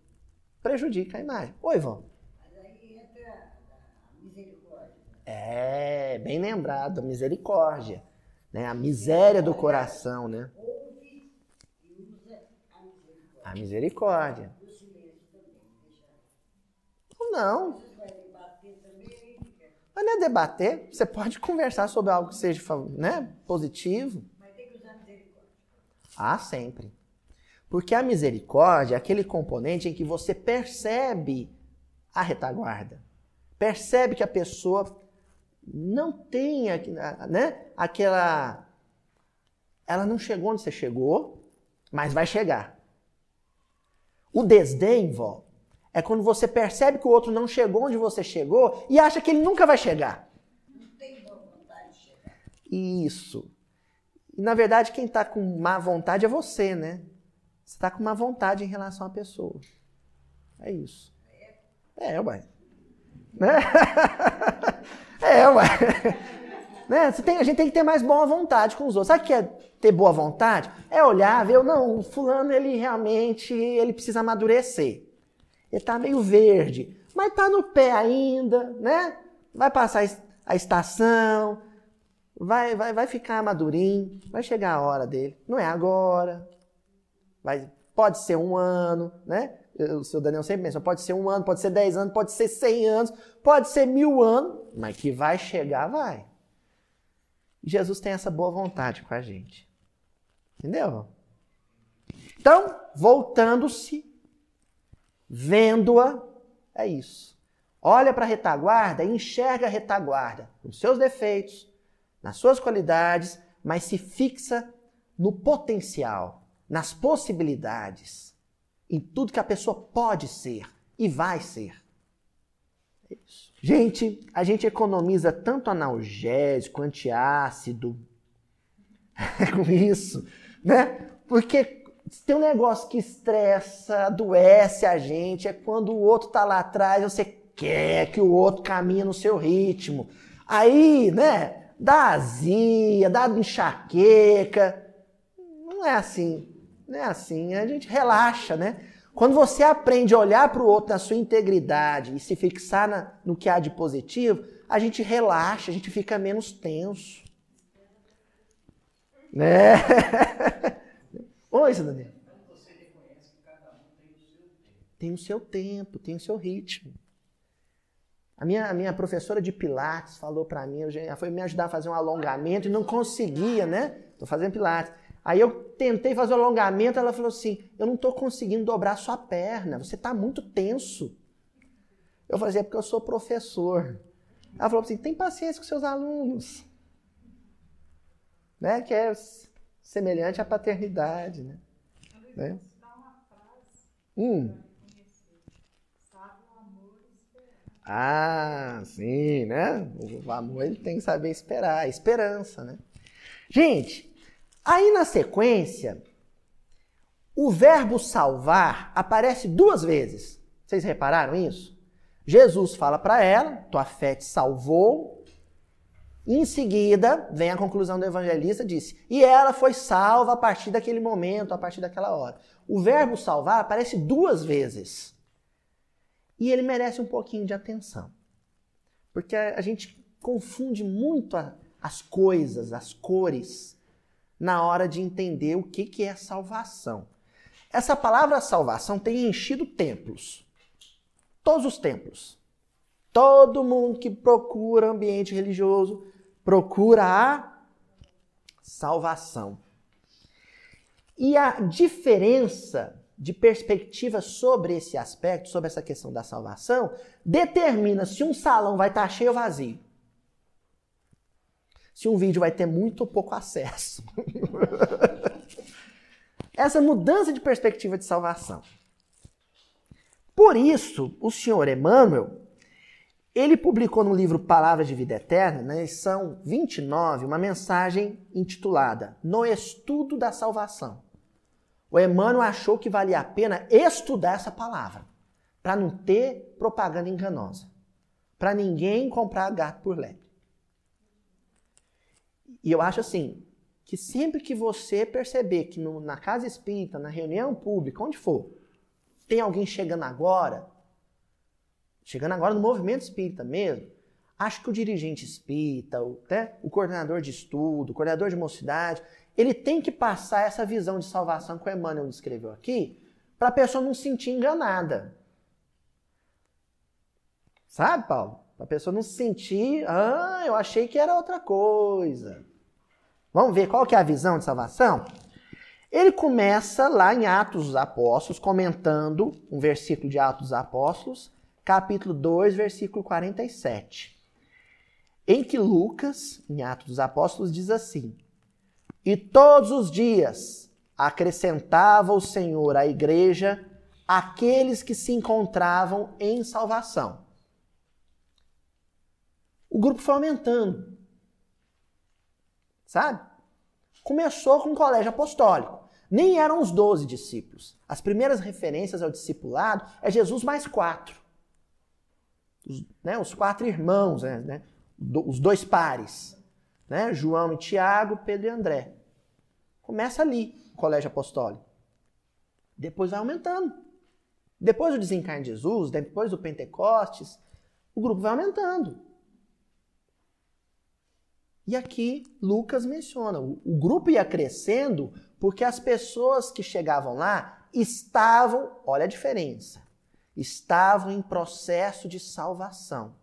A: prejudica a imagem. Oi, Ivan.
B: Mas aí entra a misericórdia.
A: É, bem lembrado, a misericórdia. Né? A miséria do coração, né?
B: Ouve e usa a misericórdia.
A: A misericórdia. Não, mas não é debater. Você pode conversar sobre algo que seja né, positivo. Ah, sempre. Porque a misericórdia é aquele componente em que você percebe a retaguarda. Percebe que a pessoa não tem né, aquela. Ela não chegou onde você chegou, mas vai chegar. O desdém, vó, é quando você percebe que o outro não chegou onde você chegou e acha que ele nunca vai chegar. Isso. E na verdade, quem está com má vontade é você, né? Você está com má vontade em relação à pessoa. É isso. É, ué. Né? É, ué. Né? Tem, a gente tem que ter mais boa vontade com os outros. Sabe o que é ter boa vontade? É olhar, ver, não, o fulano, ele realmente, ele precisa amadurecer. Ele está meio verde, mas está no pé ainda, né? Vai passar a estação, vai, vai, vai ficar madurinho, vai chegar a hora dele. Não é agora. Vai, pode ser um ano, né? O seu Daniel sempre pensa, pode ser um ano, pode ser dez anos, pode ser cem anos, pode ser mil anos, mas que vai chegar, vai. E Jesus tem essa boa vontade com a gente. Entendeu? Então, voltando-se, vendo-a, é isso. Olha para a retaguarda, enxerga a retaguarda, com seus defeitos, nas suas qualidades, mas se fixa no potencial, nas possibilidades, em tudo que a pessoa pode ser e vai ser. É isso. Gente, a gente economiza tanto analgésico, antiácido com isso, né? Porque tem um negócio que estressa, adoece a gente, é quando o outro tá lá atrás, você quer que o outro caminhe no seu ritmo. Aí, né, dá azia, dá enxaqueca. Não é assim. Não é assim. A gente relaxa, né? Quando você aprende a olhar para o outro na sua integridade e se fixar na- no que há de positivo, a gente relaxa, a gente fica menos tenso. Né? Oi, Daniel. Tem o seu tempo, tem o seu ritmo. A minha, a minha professora de Pilates falou para mim, ela foi me ajudar a fazer um alongamento e não conseguia, né? Tô fazendo Pilates. Aí eu tentei fazer o alongamento, ela falou assim: Eu não tô conseguindo dobrar sua perna, você tá muito tenso. Eu falei: É porque eu sou professor. Ela falou assim: Tem paciência com seus alunos. Né? Que é semelhante à paternidade, né? né? Hum. Ah, sim, né? O amor ele tem que saber esperar, esperança, né? Gente, aí na sequência, o verbo salvar aparece duas vezes. Vocês repararam isso? Jesus fala para ela, tua fé te salvou. Em seguida, vem a conclusão do evangelista, disse, e ela foi salva a partir daquele momento, a partir daquela hora. O verbo salvar aparece duas vezes. E ele merece um pouquinho de atenção. Porque a, gente confunde muito a- as coisas, as cores, na hora de entender o que, que é salvação. Essa palavra salvação tem enchido templos. Todos os templos. Todo mundo que procura ambiente religioso procura a salvação. E a diferença de perspectiva sobre esse aspecto, sobre essa questão da salvação, determina se um salão vai estar cheio ou vazio. Se um vídeo vai ter muito ou pouco acesso. Essa mudança de perspectiva de salvação. Por isso, o senhor Emmanuel, ele publicou no livro Palavras de Vida Eterna, na edição 29, uma mensagem intitulada No Estudo da Salvação. O Emmanuel achou que valia a pena estudar essa palavra, para não ter propaganda enganosa, para ninguém comprar gato por lebre. E eu acho assim, que sempre que você perceber que no, na casa espírita, na reunião pública, onde for, tem alguém chegando agora, chegando agora no movimento espírita mesmo, acho que o dirigente espírita, o, né, o coordenador de estudo, o coordenador de mocidade, ele tem que passar essa visão de salvação que o Emmanuel descreveu aqui, para a pessoa não se sentir enganada. Sabe, Paulo? Para a pessoa não se sentir, ah, eu achei que era outra coisa. Vamos ver qual que é a visão de salvação? Ele começa lá em Atos dos Apóstolos, comentando um versículo de Atos dos Apóstolos, capítulo 2, versículo 47. Em que Lucas, em Atos dos Apóstolos, diz assim: E todos os dias acrescentava o Senhor à igreja aqueles que se encontravam em salvação. O grupo foi aumentando sabe? Começou com o colégio apostólico. Nem eram os doze discípulos. As primeiras referências ao discipulado é Jesus mais quatro. Os, né, os quatro irmãos, né, né, os dois pares. Né, João e Tiago, Pedro e André. Começa ali o colégio apostólico. Depois vai aumentando. Depois do desencarne de Jesus, depois do Pentecostes, o grupo vai aumentando. E aqui Lucas menciona, o, o grupo ia crescendo porque as pessoas que chegavam lá estavam, olha a diferença, estavam em processo de salvação.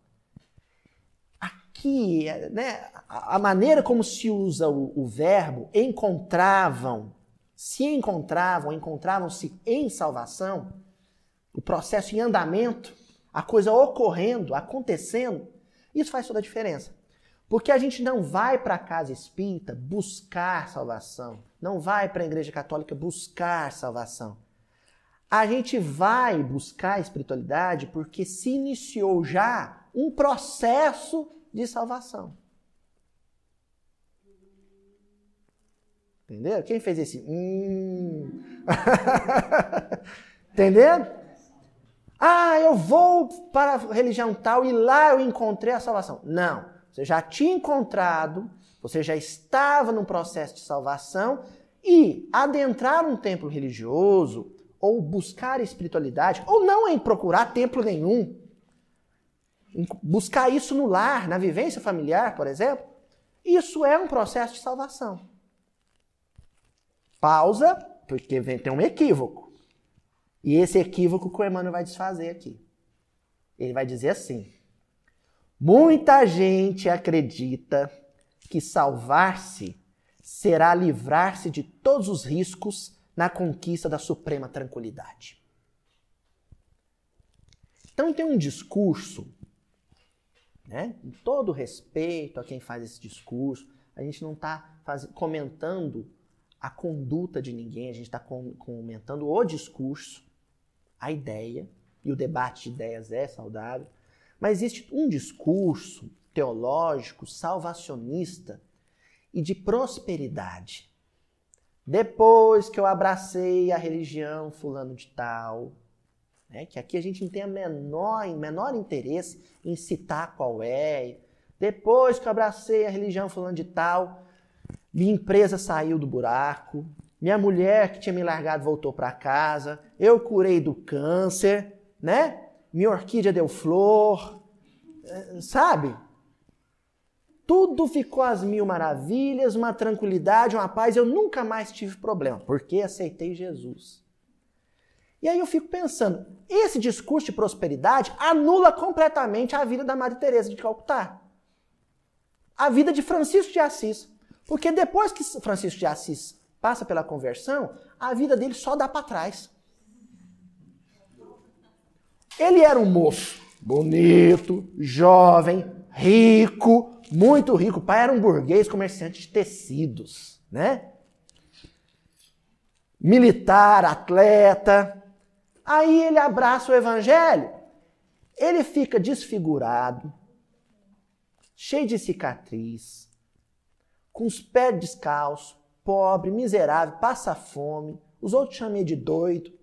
A: Aqui, né, a maneira como se usa o, o verbo encontravam, se encontravam, encontravam-se em salvação, o processo em andamento, a coisa ocorrendo, acontecendo, isso faz toda a diferença. Porque a gente não vai para a casa espírita buscar salvação, não vai para a igreja católica buscar salvação. A gente vai buscar a espiritualidade porque se iniciou já um processo de salvação. Entendeu? Quem fez esse? Hum. Entendeu? Ah, eu vou para a religião tal e lá eu encontrei a salvação. Não. Você já tinha encontrado, você já estava num processo de salvação e adentrar um templo religioso ou buscar espiritualidade, ou não em procurar templo nenhum, buscar isso no lar, na vivência familiar, por exemplo, isso é um processo de salvação. Pausa, porque ter um equívoco. E esse equívoco que o Emmanuel vai desfazer aqui. Ele vai dizer assim: Muita gente acredita que salvar-se será livrar-se de todos os riscos na conquista da suprema tranquilidade. Então tem um discurso, né? Com todo respeito a quem faz esse discurso, a gente não está comentando a conduta de ninguém, a gente está com comentando o discurso, a ideia, e o debate de ideias é saudável. Mas existe um discurso teológico salvacionista e de prosperidade. Depois que eu abracei a religião fulano de tal, né, que aqui a gente não tem a menor, menor interesse em citar qual é. Depois que eu abracei a religião fulano de tal, minha empresa saiu do buraco, minha mulher que tinha me largado voltou para casa, eu curei do câncer, né? Minha orquídea deu flor, eh, sabe? Tudo ficou às mil maravilhas, uma tranquilidade, uma paz. Eu nunca mais tive problema, porque aceitei Jesus. E aí eu fico pensando, esse discurso de prosperidade anula completamente a vida da Madre Teresa de Calcutá. A vida de Francisco de Assis. Porque depois que Francisco de Assis passa pela conversão, a vida dele só dá para trás. Ele era um moço bonito, jovem, rico, Muito rico. O pai era um burguês comerciante de tecidos, né? Militar, atleta. Aí ele abraça o evangelho. Ele fica desfigurado, cheio de cicatriz, com os pés descalços, pobre, miserável, passa fome. Os outros chamam ele de doido.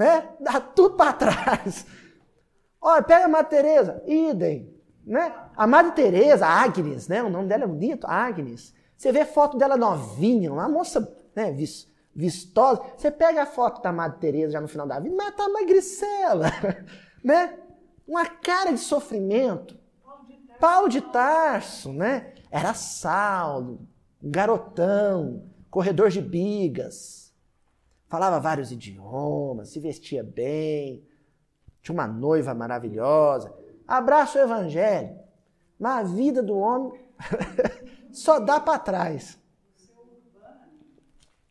A: Né? Dá tudo para trás. Olha, pega a Madre Teresa, idem. Né? A Madre Teresa, Agnes, né? o nome dela é bonito, Agnes. Você vê foto dela novinha, uma moça né, vistosa. Você pega a foto da Madre Teresa já no final da vida, mata a magricela. né? Uma cara de sofrimento. Paulo de Tarso, né? Era Saulo, garotão, corredor de bigas. Falava vários idiomas, se vestia bem, tinha uma noiva maravilhosa. Abraça o evangelho. Mas a vida do homem só dá para trás.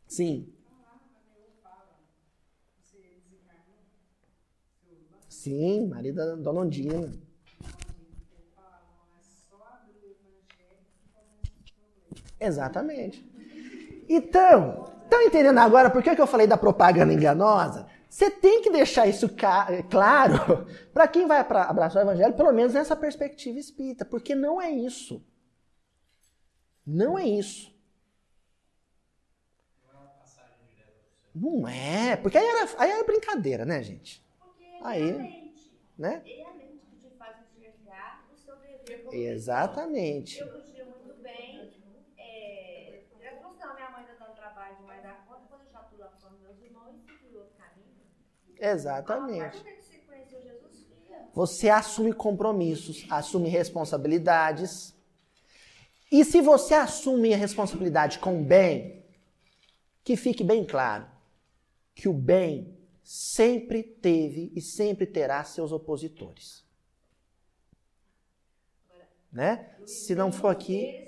A: Sim. Sim, marido da Dona Ondina. Exatamente. Então, estão entendendo agora por que eu falei da propaganda enganosa? Você tem que deixar isso claro para quem vai abraçar o evangelho, pelo menos nessa perspectiva espírita, porque não é isso. Não é isso. Não é, porque aí era, aí era brincadeira, né, gente? Aí, né? Exatamente.
E: Eu podia muito bem. É, eu falei assim, não, minha mãe está dando trabalho demais da conta, quando eu já estou lá falando meus irmãos, e seguir outro caminho.
A: Exatamente.
E: Você
A: assume compromissos, assume responsabilidades. E se você assume a responsabilidade com o bem, que fique bem claro que o bem sempre teve e sempre terá seus opositores. Né? Se não for aqui.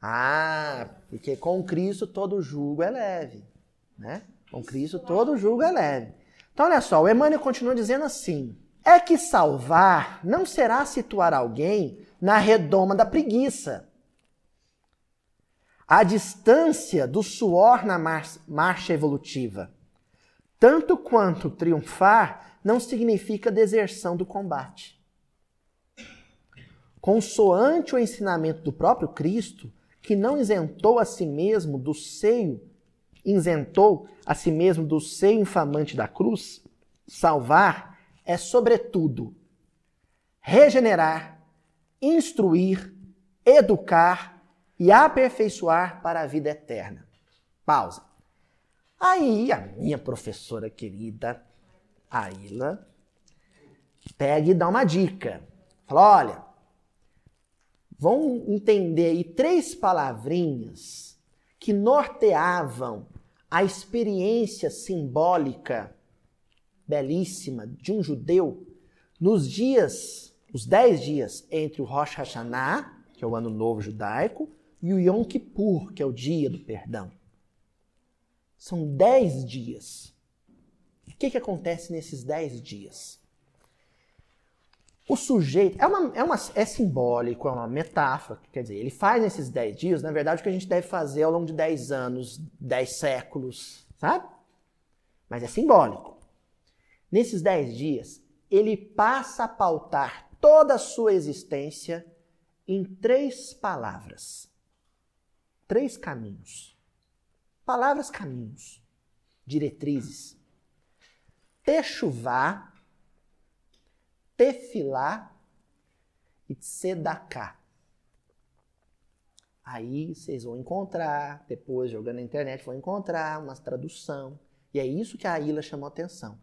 A: Ah, porque com Cristo todo julgo é leve. Né? Com Cristo todo julgo é leve. Então, olha só, o Emmanuel continua dizendo assim: é que salvar não será situar alguém na redoma da preguiça. A distância do suor na marcha evolutiva. Tanto quanto triunfar não significa deserção do combate. Consoante o ensinamento do próprio Cristo, que não isentou a si mesmo do seio, isentou a si mesmo do seio infamante da cruz, salvar é, sobretudo, regenerar, instruir, educar e aperfeiçoar para a vida eterna. Pausa. Aí a minha professora querida, Aila, pega e dá uma dica. Fala: olha, vão entender aí três palavrinhas que norteavam a experiência simbólica belíssima de um judeu nos dias, os dez dias entre o Rosh Hashanah, que é o ano novo judaico, e o Yom Kippur, que é o dia do perdão. São dez dias. O que, que acontece nesses dez dias? O sujeito é, uma, é, uma, é simbólico, é uma metáfora, quer dizer, ele faz nesses dez dias, na verdade, o que a gente deve fazer ao longo de dez anos, dez séculos, sabe? Mas é simbólico. Nesses dez dias, ele passa a pautar toda a sua existência em três palavras, três caminhos. Palavras, caminhos, diretrizes. Techuvá, tefilá e tzedaká. Aí vocês vão encontrar, depois jogando na internet, vão encontrar uma tradução. E é isso que a Ilha chamou atenção.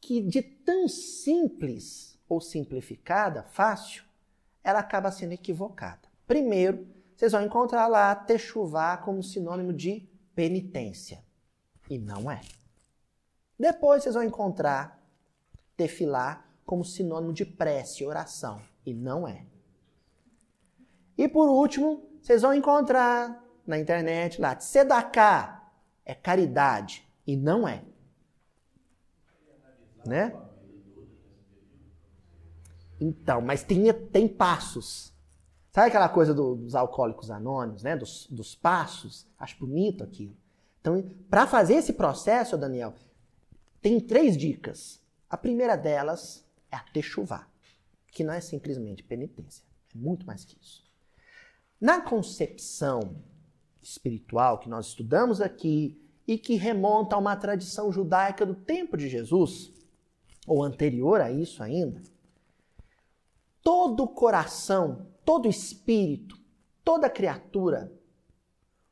A: Que de tão simples ou simplificada, fácil, ela acaba sendo equivocada. Primeiro, vocês vão encontrar lá techuvá como sinônimo de penitência. E não é. Depois vocês vão encontrar tefilá como sinônimo de prece, oração. E não é. E por último, vocês vão encontrar na internet lá, sedaká é caridade. E não é. Né? Então, mas tem, tem passos. Sabe aquela coisa do- dos alcoólicos anônimos, né? Dos, dos passos? Acho bonito aquilo. Então, para fazer esse processo, Daniel, tem três dicas. A primeira delas é a techuvá, que não é simplesmente penitência, é muito mais que isso. Na concepção espiritual que nós estudamos aqui e que remonta a uma tradição judaica do tempo de Jesus, ou anterior a isso ainda, todo coração, todo espírito, toda criatura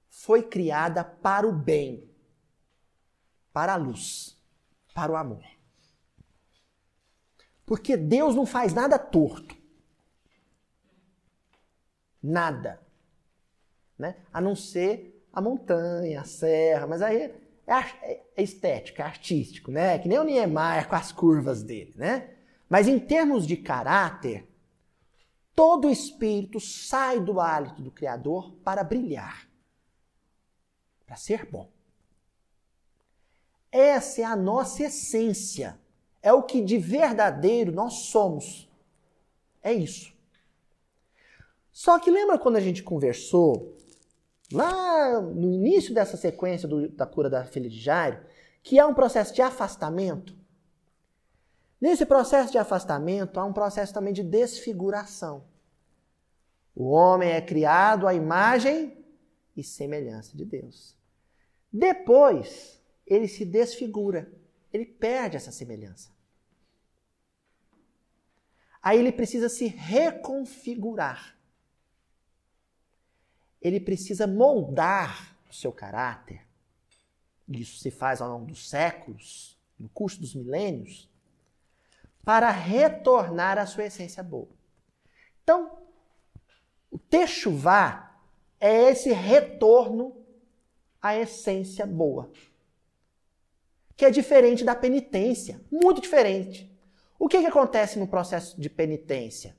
A: foi criada para o bem, para a luz, para o amor. Porque Deus não faz nada torto. Nada. Né? A não ser a montanha, a serra, mas aí é, ar- é estético, é artístico, né? Que nem o Niemeyer com as curvas dele, né? Mas em termos de caráter, todo espírito sai do hálito do Criador para brilhar, para ser bom. Essa é a nossa essência. É o que de verdadeiro nós somos. É isso. Só que lembra quando a gente conversou lá no início dessa sequência do- da cura da filha de Jairo, que há um processo de afastamento? Nesse processo de afastamento, há um processo também de desfiguração. O homem é criado à imagem e semelhança de Deus. Depois, ele se desfigura, ele perde essa semelhança. Aí ele precisa se reconfigurar. Ele precisa moldar o seu caráter. Isso se faz ao longo dos séculos, no curso dos milênios, para retornar à sua essência boa. Então, o techuvá é esse retorno à essência boa. Que é diferente da penitência, muito diferente. O que, que acontece no processo de penitência?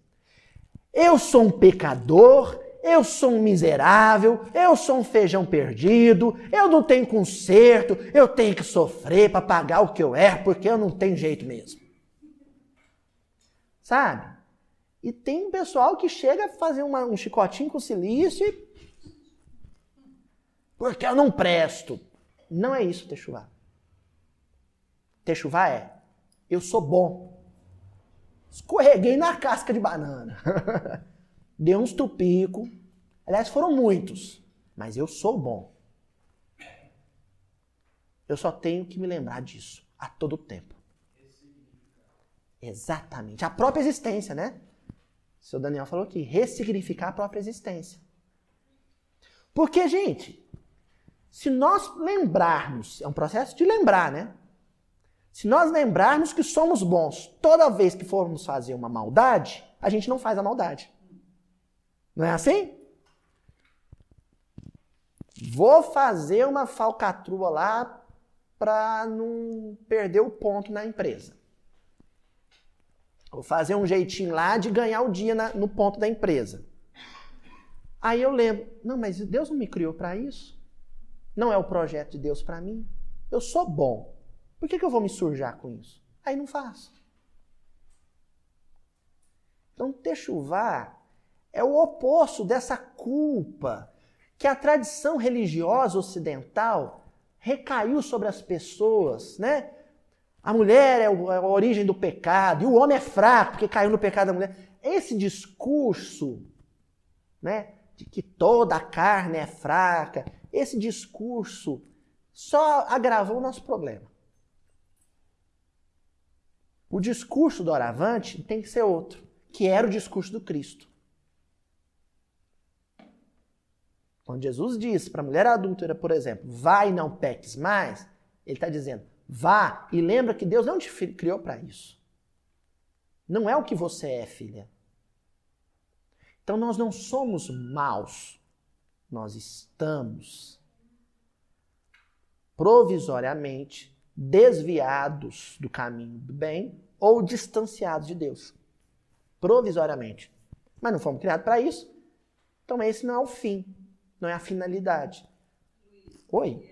A: Eu sou um pecador, eu sou um miserável, eu sou um feijão perdido, eu não tenho conserto, eu tenho que sofrer para pagar o que eu erro, porque eu não tenho jeito mesmo. Sabe? E tem um pessoal que chega a fazer uma- um chicotinho com silício e. Porque eu não presto. Não é isso, Techuvá. Techuvá é: eu sou bom. Escorreguei na casca de banana. Dei uns tupico. Aliás, foram muitos. Mas eu sou bom. Eu só tenho que me lembrar disso a todo tempo. Exatamente. A própria existência, né? O seu Daniel falou aqui, ressignificar a própria existência. Porque, gente, se nós lembrarmos, é um processo de lembrar, né? Se nós lembrarmos que somos bons toda vez que formos fazer uma maldade, a gente não faz a maldade. Não é assim? Vou fazer uma falcatrua lá para não perder o ponto na empresa. Vou fazer um jeitinho lá de ganhar o dia na- no ponto da empresa. Aí eu lembro, não, mas Deus não me criou para isso. Não é o projeto de Deus para mim. Eu sou bom. Por que, que eu vou me sujar com isso? Aí não faço. Então, techuvá é o oposto dessa culpa que a tradição religiosa ocidental recaiu sobre as pessoas, né? A mulher é é a origem do pecado e o homem é fraco porque caiu no pecado da mulher. Esse discurso, né, de que toda a carne é fraca, esse discurso só agravou o nosso problema. O discurso do Aravante tem que ser outro, que era o discurso do Cristo. Quando Jesus disse para a mulher adúltera, por exemplo, vá e não peques mais, ele está dizendo, vá e lembra que Deus não te criou para isso. Não é o que você é, filha. Então nós não somos maus, nós estamos provisoriamente desviados do caminho do bem ou distanciados de Deus. Provisoriamente. Mas não fomos criados para isso. Então esse não é o fim, não é a finalidade. Oi?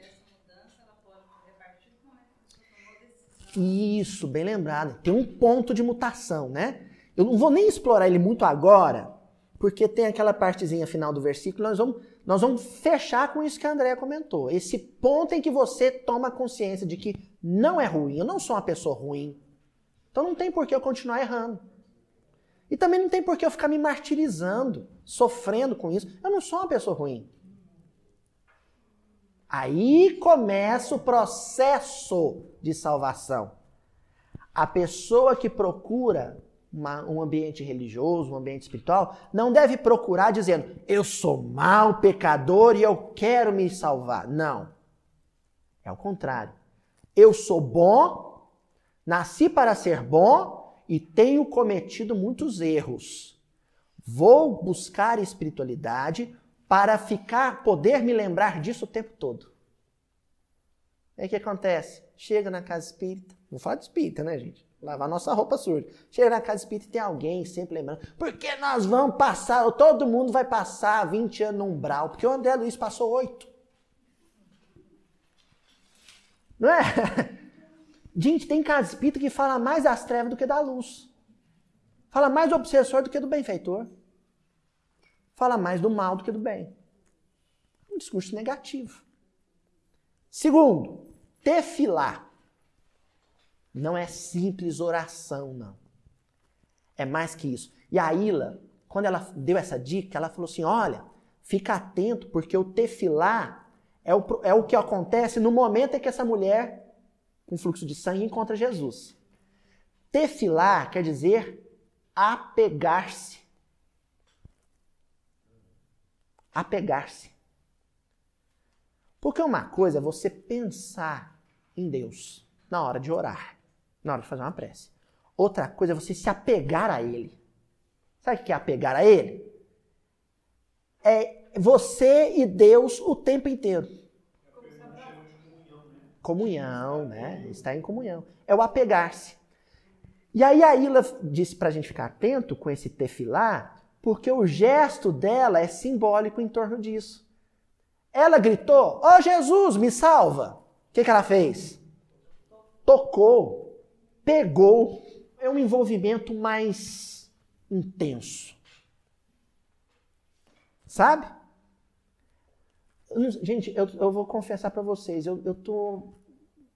A: Isso, bem lembrado. Tem um ponto de mutação, né? Eu não vou nem explorar ele muito agora, porque tem aquela partezinha final do versículo, nós vamos, nós vamos fechar com isso que a Andrea comentou. Esse ponto em que você toma consciência de que não é ruim, eu não sou uma pessoa ruim. Então não tem por que eu continuar errando. E também não tem por que eu ficar me martirizando, sofrendo com isso. Eu não sou uma pessoa ruim. Aí começa o processo de salvação. A pessoa que procura uma, um ambiente religioso, um ambiente espiritual, não deve procurar dizendo, eu sou mau, pecador e eu quero me salvar. Não. É o contrário. Eu sou bom, nasci para ser bom e tenho cometido muitos erros. Vou buscar espiritualidade para ficar, poder me lembrar disso o tempo todo. Aí o que acontece? Chega na casa espírita, vou falar de espírita, né, gente? Lavar nossa roupa suja. Chega na casa espírita e tem alguém sempre lembrando. Porque nós vamos passar, todo mundo vai passar 20 anos no umbral. Porque o André Luiz passou 8. Não é? Gente, tem casa espírita que fala mais das trevas do que da luz. Fala mais do obsessor do que do benfeitor. Fala mais do mal do que do bem. Um discurso negativo. Segundo, tefilar. Não é simples oração, não. É mais que isso. E a Ila, quando ela deu essa dica, ela falou assim: olha, fica atento, porque o tefilar é o, é o que acontece no momento em que essa mulher com fluxo de sangue encontra Jesus. Tefilar quer dizer apegar-se. Apegar-se. Porque uma coisa é você pensar em Deus na hora de orar na hora de fazer uma prece. Outra coisa é você se apegar a Ele. Sabe o que é apegar a Ele? É você e Deus o tempo inteiro. Comunhão, né? Está em comunhão. É o apegar-se. E aí a Ila disse para a gente ficar atento com esse tefilar, porque o gesto dela é simbólico em torno disso. Ela gritou: Ó oh, Jesus, me salva! O que, que ela fez? Tocou pegou é um envolvimento mais intenso. Sabe? Gente, eu, eu vou confessar para vocês, eu, eu, tô,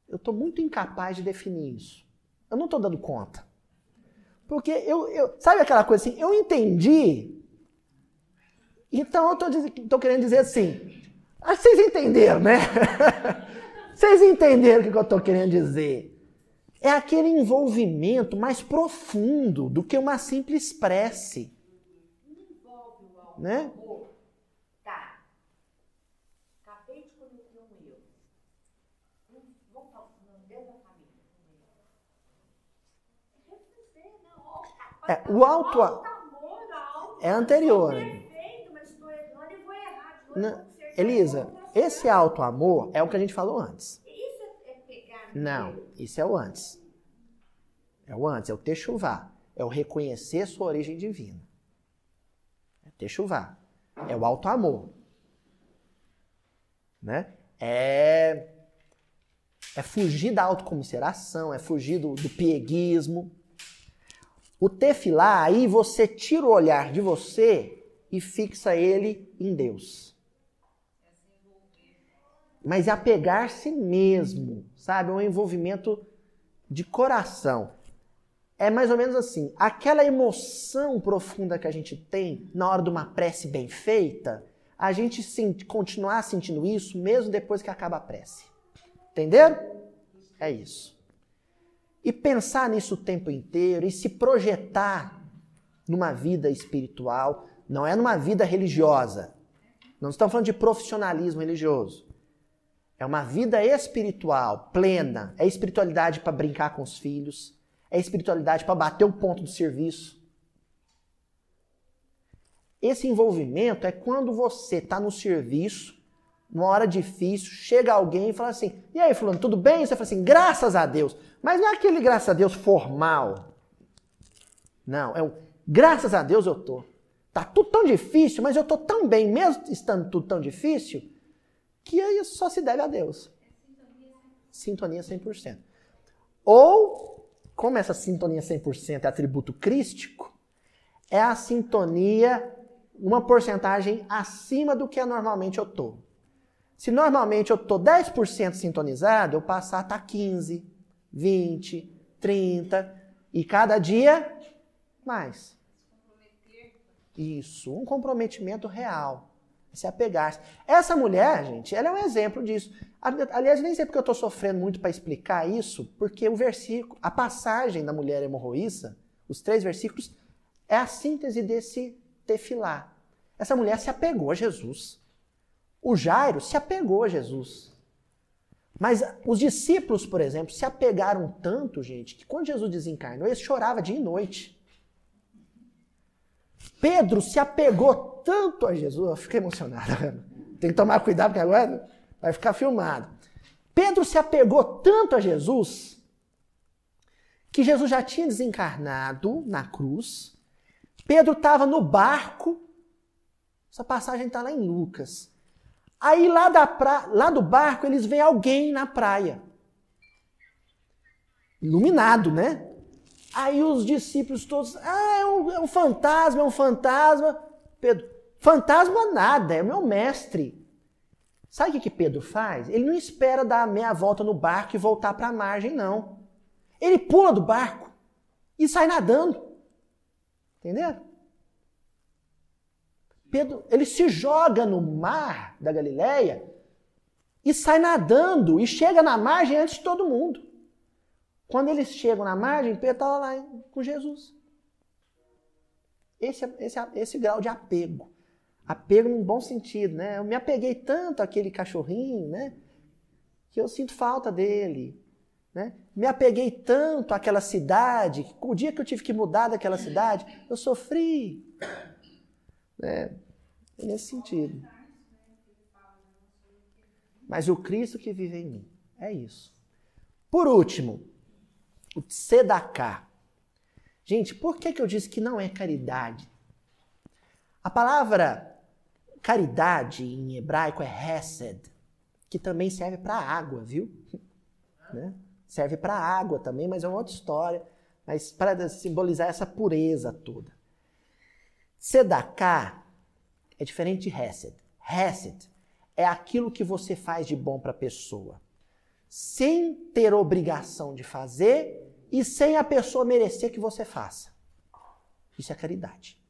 A: eu tô muito incapaz de definir isso. Eu não tô dando conta. Porque eu, eu sabe aquela coisa assim, eu entendi, então eu tô, tô querendo dizer assim, vocês entenderam, né? vocês entenderam o que eu tô querendo dizer é aquele envolvimento mais profundo do que uma simples prece.
E: Envolve o amor.
A: Né?
E: Tá.
A: É, o auto, é anterior. Elisa, esse alto amor é o que a gente falou antes. Não, isso é o antes. É o antes, é o techuvá. É o reconhecer sua origem divina. É techuvá. É o alto amor. Né? É, é fugir da autocomiseração, é fugir do, do pieguismo. O tefilá, aí você tira o olhar de você e fixa ele em Deus mas é apegar-se mesmo, sabe? É um envolvimento de coração. É mais ou menos assim, aquela emoção profunda que a gente tem na hora de uma prece bem feita, a gente continuar sentindo isso mesmo depois que acaba a prece. Entenderam? É isso. E pensar nisso o tempo inteiro e se projetar numa vida espiritual, não é numa vida religiosa. Não estamos falando de profissionalismo religioso. É uma vida espiritual plena. É espiritualidade para brincar com os filhos. É espiritualidade para bater o ponto do serviço. Esse envolvimento é quando você está no serviço, numa hora difícil, chega alguém e fala assim: E aí, Fulano, tudo bem? Você fala assim: Graças a Deus. Mas não é aquele graças a Deus formal. Não, é um graças a Deus eu tô. Tá tudo tão difícil, mas eu tô tão bem, mesmo estando tudo tão difícil, que isso só se deve a Deus. Sintonia 100%. Ou, como essa sintonia 100% é atributo crístico, é a sintonia, uma porcentagem acima do que normalmente eu tô. Se normalmente eu tô 10% sintonizado, eu passar a tá 15, 20, 30 e cada dia mais. Isso, um comprometimento real. Se apegar. Essa mulher, gente, ela é um exemplo disso. Aliás, nem sei porque eu estou sofrendo muito para explicar isso, porque o versículo, a passagem da mulher hemorroíça, os três versículos, é a síntese desse tefilá. Essa mulher se apegou a Jesus. O Jairo se apegou a Jesus. Mas os discípulos, por exemplo, se apegaram tanto, gente, que quando Jesus desencarnou, eles choravam dia e noite. Pedro se apegou tanto a Jesus, eu fiquei emocionado. Tem que tomar cuidado, porque agora vai ficar filmado. Pedro se apegou tanto a Jesus que Jesus já tinha desencarnado na cruz. Pedro estava no barco. Essa passagem está lá em Lucas. Aí lá, da pra... lá do barco eles veem alguém na praia. Iluminado, né? Aí os discípulos todos, ah, é um, é um fantasma, é um fantasma. Pedro, fantasma nada, é o meu mestre. Sabe o que, Pedro faz? Ele não espera dar meia volta no barco e voltar para a margem, não. Ele pula do barco e sai nadando. Entenderam? Pedro, ele se joga no mar da Galileia e sai nadando e chega na margem antes de todo mundo. Quando eles chegam na margem, Pedro estava lá com Jesus. Esse, esse, esse grau de apego. Apego num bom sentido, né? Eu me apeguei tanto àquele cachorrinho, né? Que eu sinto falta dele. Né? Me apeguei tanto àquela cidade, que o dia que eu tive que mudar daquela cidade, eu sofri. Né? Nesse sentido. Mas o Cristo que vive em mim. É isso. Por último, o tzedakah. Gente, por que, que eu disse que não é caridade? A palavra caridade em hebraico é hesed, que também serve para água, viu? Né? Serve para água também, mas é uma outra história. Mas para simbolizar essa pureza toda. Tzedakah é diferente de Hesed. Hesed é aquilo que você faz de bom para a pessoa, sem ter obrigação de fazer e sem a pessoa merecer que você faça. Isso é caridade.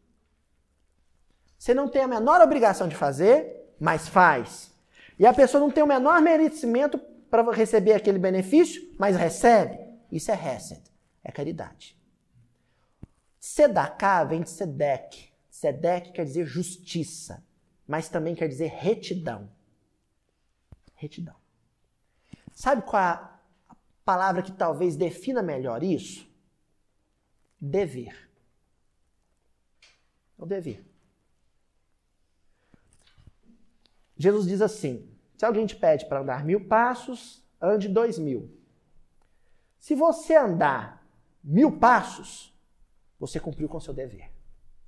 A: Você não tem a menor obrigação de fazer, mas faz. E a pessoa não tem o menor merecimento para receber aquele benefício, mas recebe. Isso é Hesed, é caridade. Sedaká vem de Sedek, Sedek quer dizer justiça, mas também quer dizer retidão. Retidão. Sabe qual é a palavra que talvez defina melhor isso? Dever. O dever. Jesus diz assim: se alguém te pede para andar mil passos, ande dois mil. Se você andar mil passos, você cumpriu com seu dever.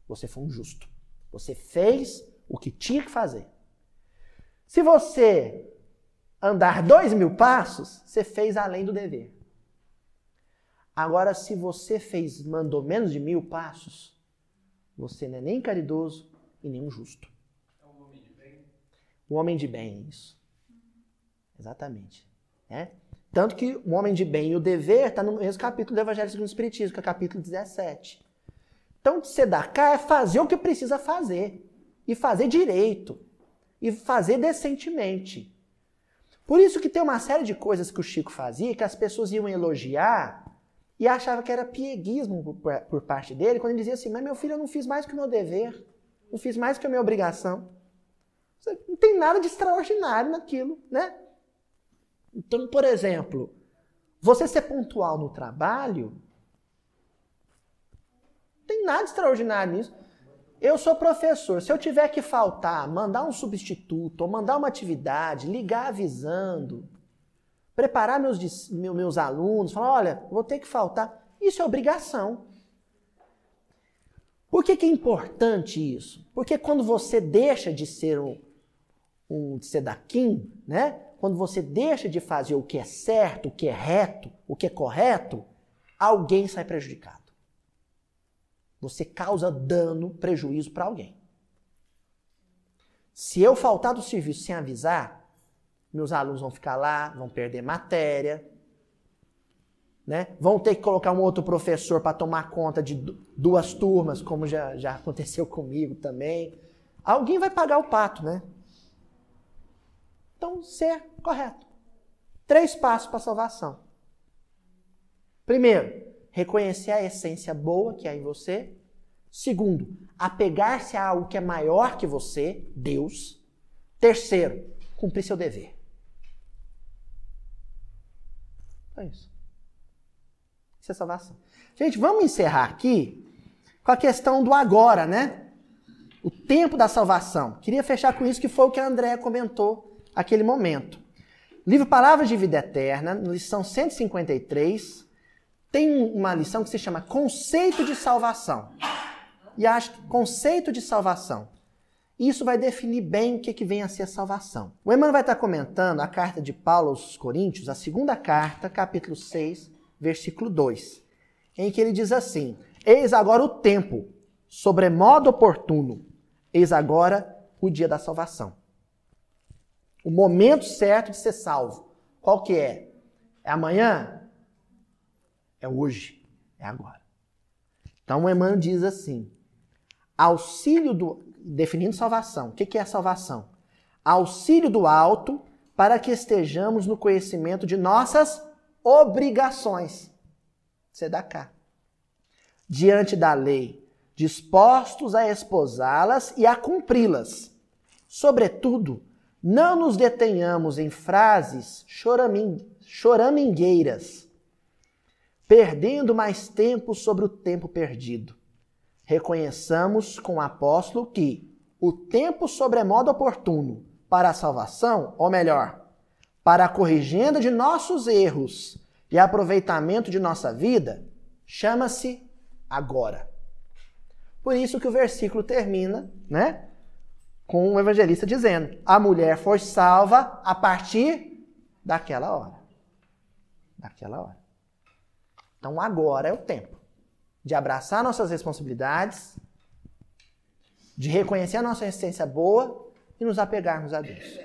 A: Você foi um justo. Você fez o que tinha que fazer. Se você andar dois mil passos, você fez além do dever. Agora, se você fez, mandou menos de mil passos, você não é nem caridoso e nem um justo.
F: É um homem de bem?
A: Um homem de bem, é isso. Exatamente. É? Tanto que o homem de bem e o dever está no mesmo capítulo do Evangelho segundo o Espiritismo, que é o capítulo 17. Então, tzedakah é fazer o que precisa fazer. E fazer direito. E fazer decentemente. Por isso que tem uma série de coisas que o Chico fazia que as pessoas iam elogiar e achavam que era pieguismo por, por parte dele, quando ele dizia assim, mas meu filho, eu não fiz mais que o meu dever. Não fiz mais que a minha obrigação. Não tem nada de extraordinário naquilo, né? Então, por exemplo, você ser pontual no trabalho tem nada extraordinário nisso. Eu sou professor. Se eu tiver que faltar, mandar um substituto, ou mandar uma atividade, ligar avisando, preparar meus, meus alunos, falar: olha, vou ter que faltar. Isso é obrigação. Por que, que é importante isso? Porque quando você deixa de ser um, um sedaquim, né? Quando você deixa de fazer o que é certo, o que é reto, o que é correto, alguém sai prejudicado. Você causa dano, prejuízo para alguém. Se eu faltar do serviço sem avisar, meus alunos vão ficar lá, vão perder matéria, né? Vão ter que colocar um outro professor para tomar conta de duas turmas, como já, já aconteceu comigo também. Alguém vai pagar o pato, né? Então, ser correto. Três passos para a salvação. Primeiro, reconhecer a essência boa que há em você. Segundo, apegar-se a algo que é maior que você, Deus. Terceiro, cumprir seu dever. É isso. Isso é salvação. Gente, vamos encerrar aqui com a questão do agora, né? O tempo da salvação. Queria fechar com isso, que foi o que a André comentou aquele momento. Livro Palavras de Vida Eterna, lição 153, tem uma lição que se chama Conceito de Salvação. E acho que conceito de salvação. Isso vai definir bem o que, que vem a ser a salvação. O Emmanuel vai estar comentando a carta de Paulo aos Coríntios, a segunda carta, capítulo 6, versículo 2, em que ele diz assim: Eis agora o tempo, sobremodo oportuno, eis agora o dia da salvação. O momento certo de ser salvo. Qual que é? É amanhã? É hoje. É agora. Então Emmanuel diz assim: auxílio do. Definindo salvação. O que é salvação? Auxílio do alto para que estejamos no conhecimento de nossas obrigações. cá. Diante da lei, dispostos a esposá-las e a cumpri-las. Sobretudo, não nos detenhamos em frases choramingueiras, perdendo mais tempo sobre o tempo perdido. Reconheçamos com o apóstolo que o tempo sobremodo oportuno para a salvação, ou melhor, para a corrigenda de nossos erros e aproveitamento de nossa vida, chama-se agora. Por isso que o versículo termina, né? Com o evangelista dizendo: A mulher foi salva a partir daquela hora. Daquela hora. Então agora é o tempo de abraçar nossas responsabilidades, de reconhecer a nossa essência boa e nos apegarmos a Deus.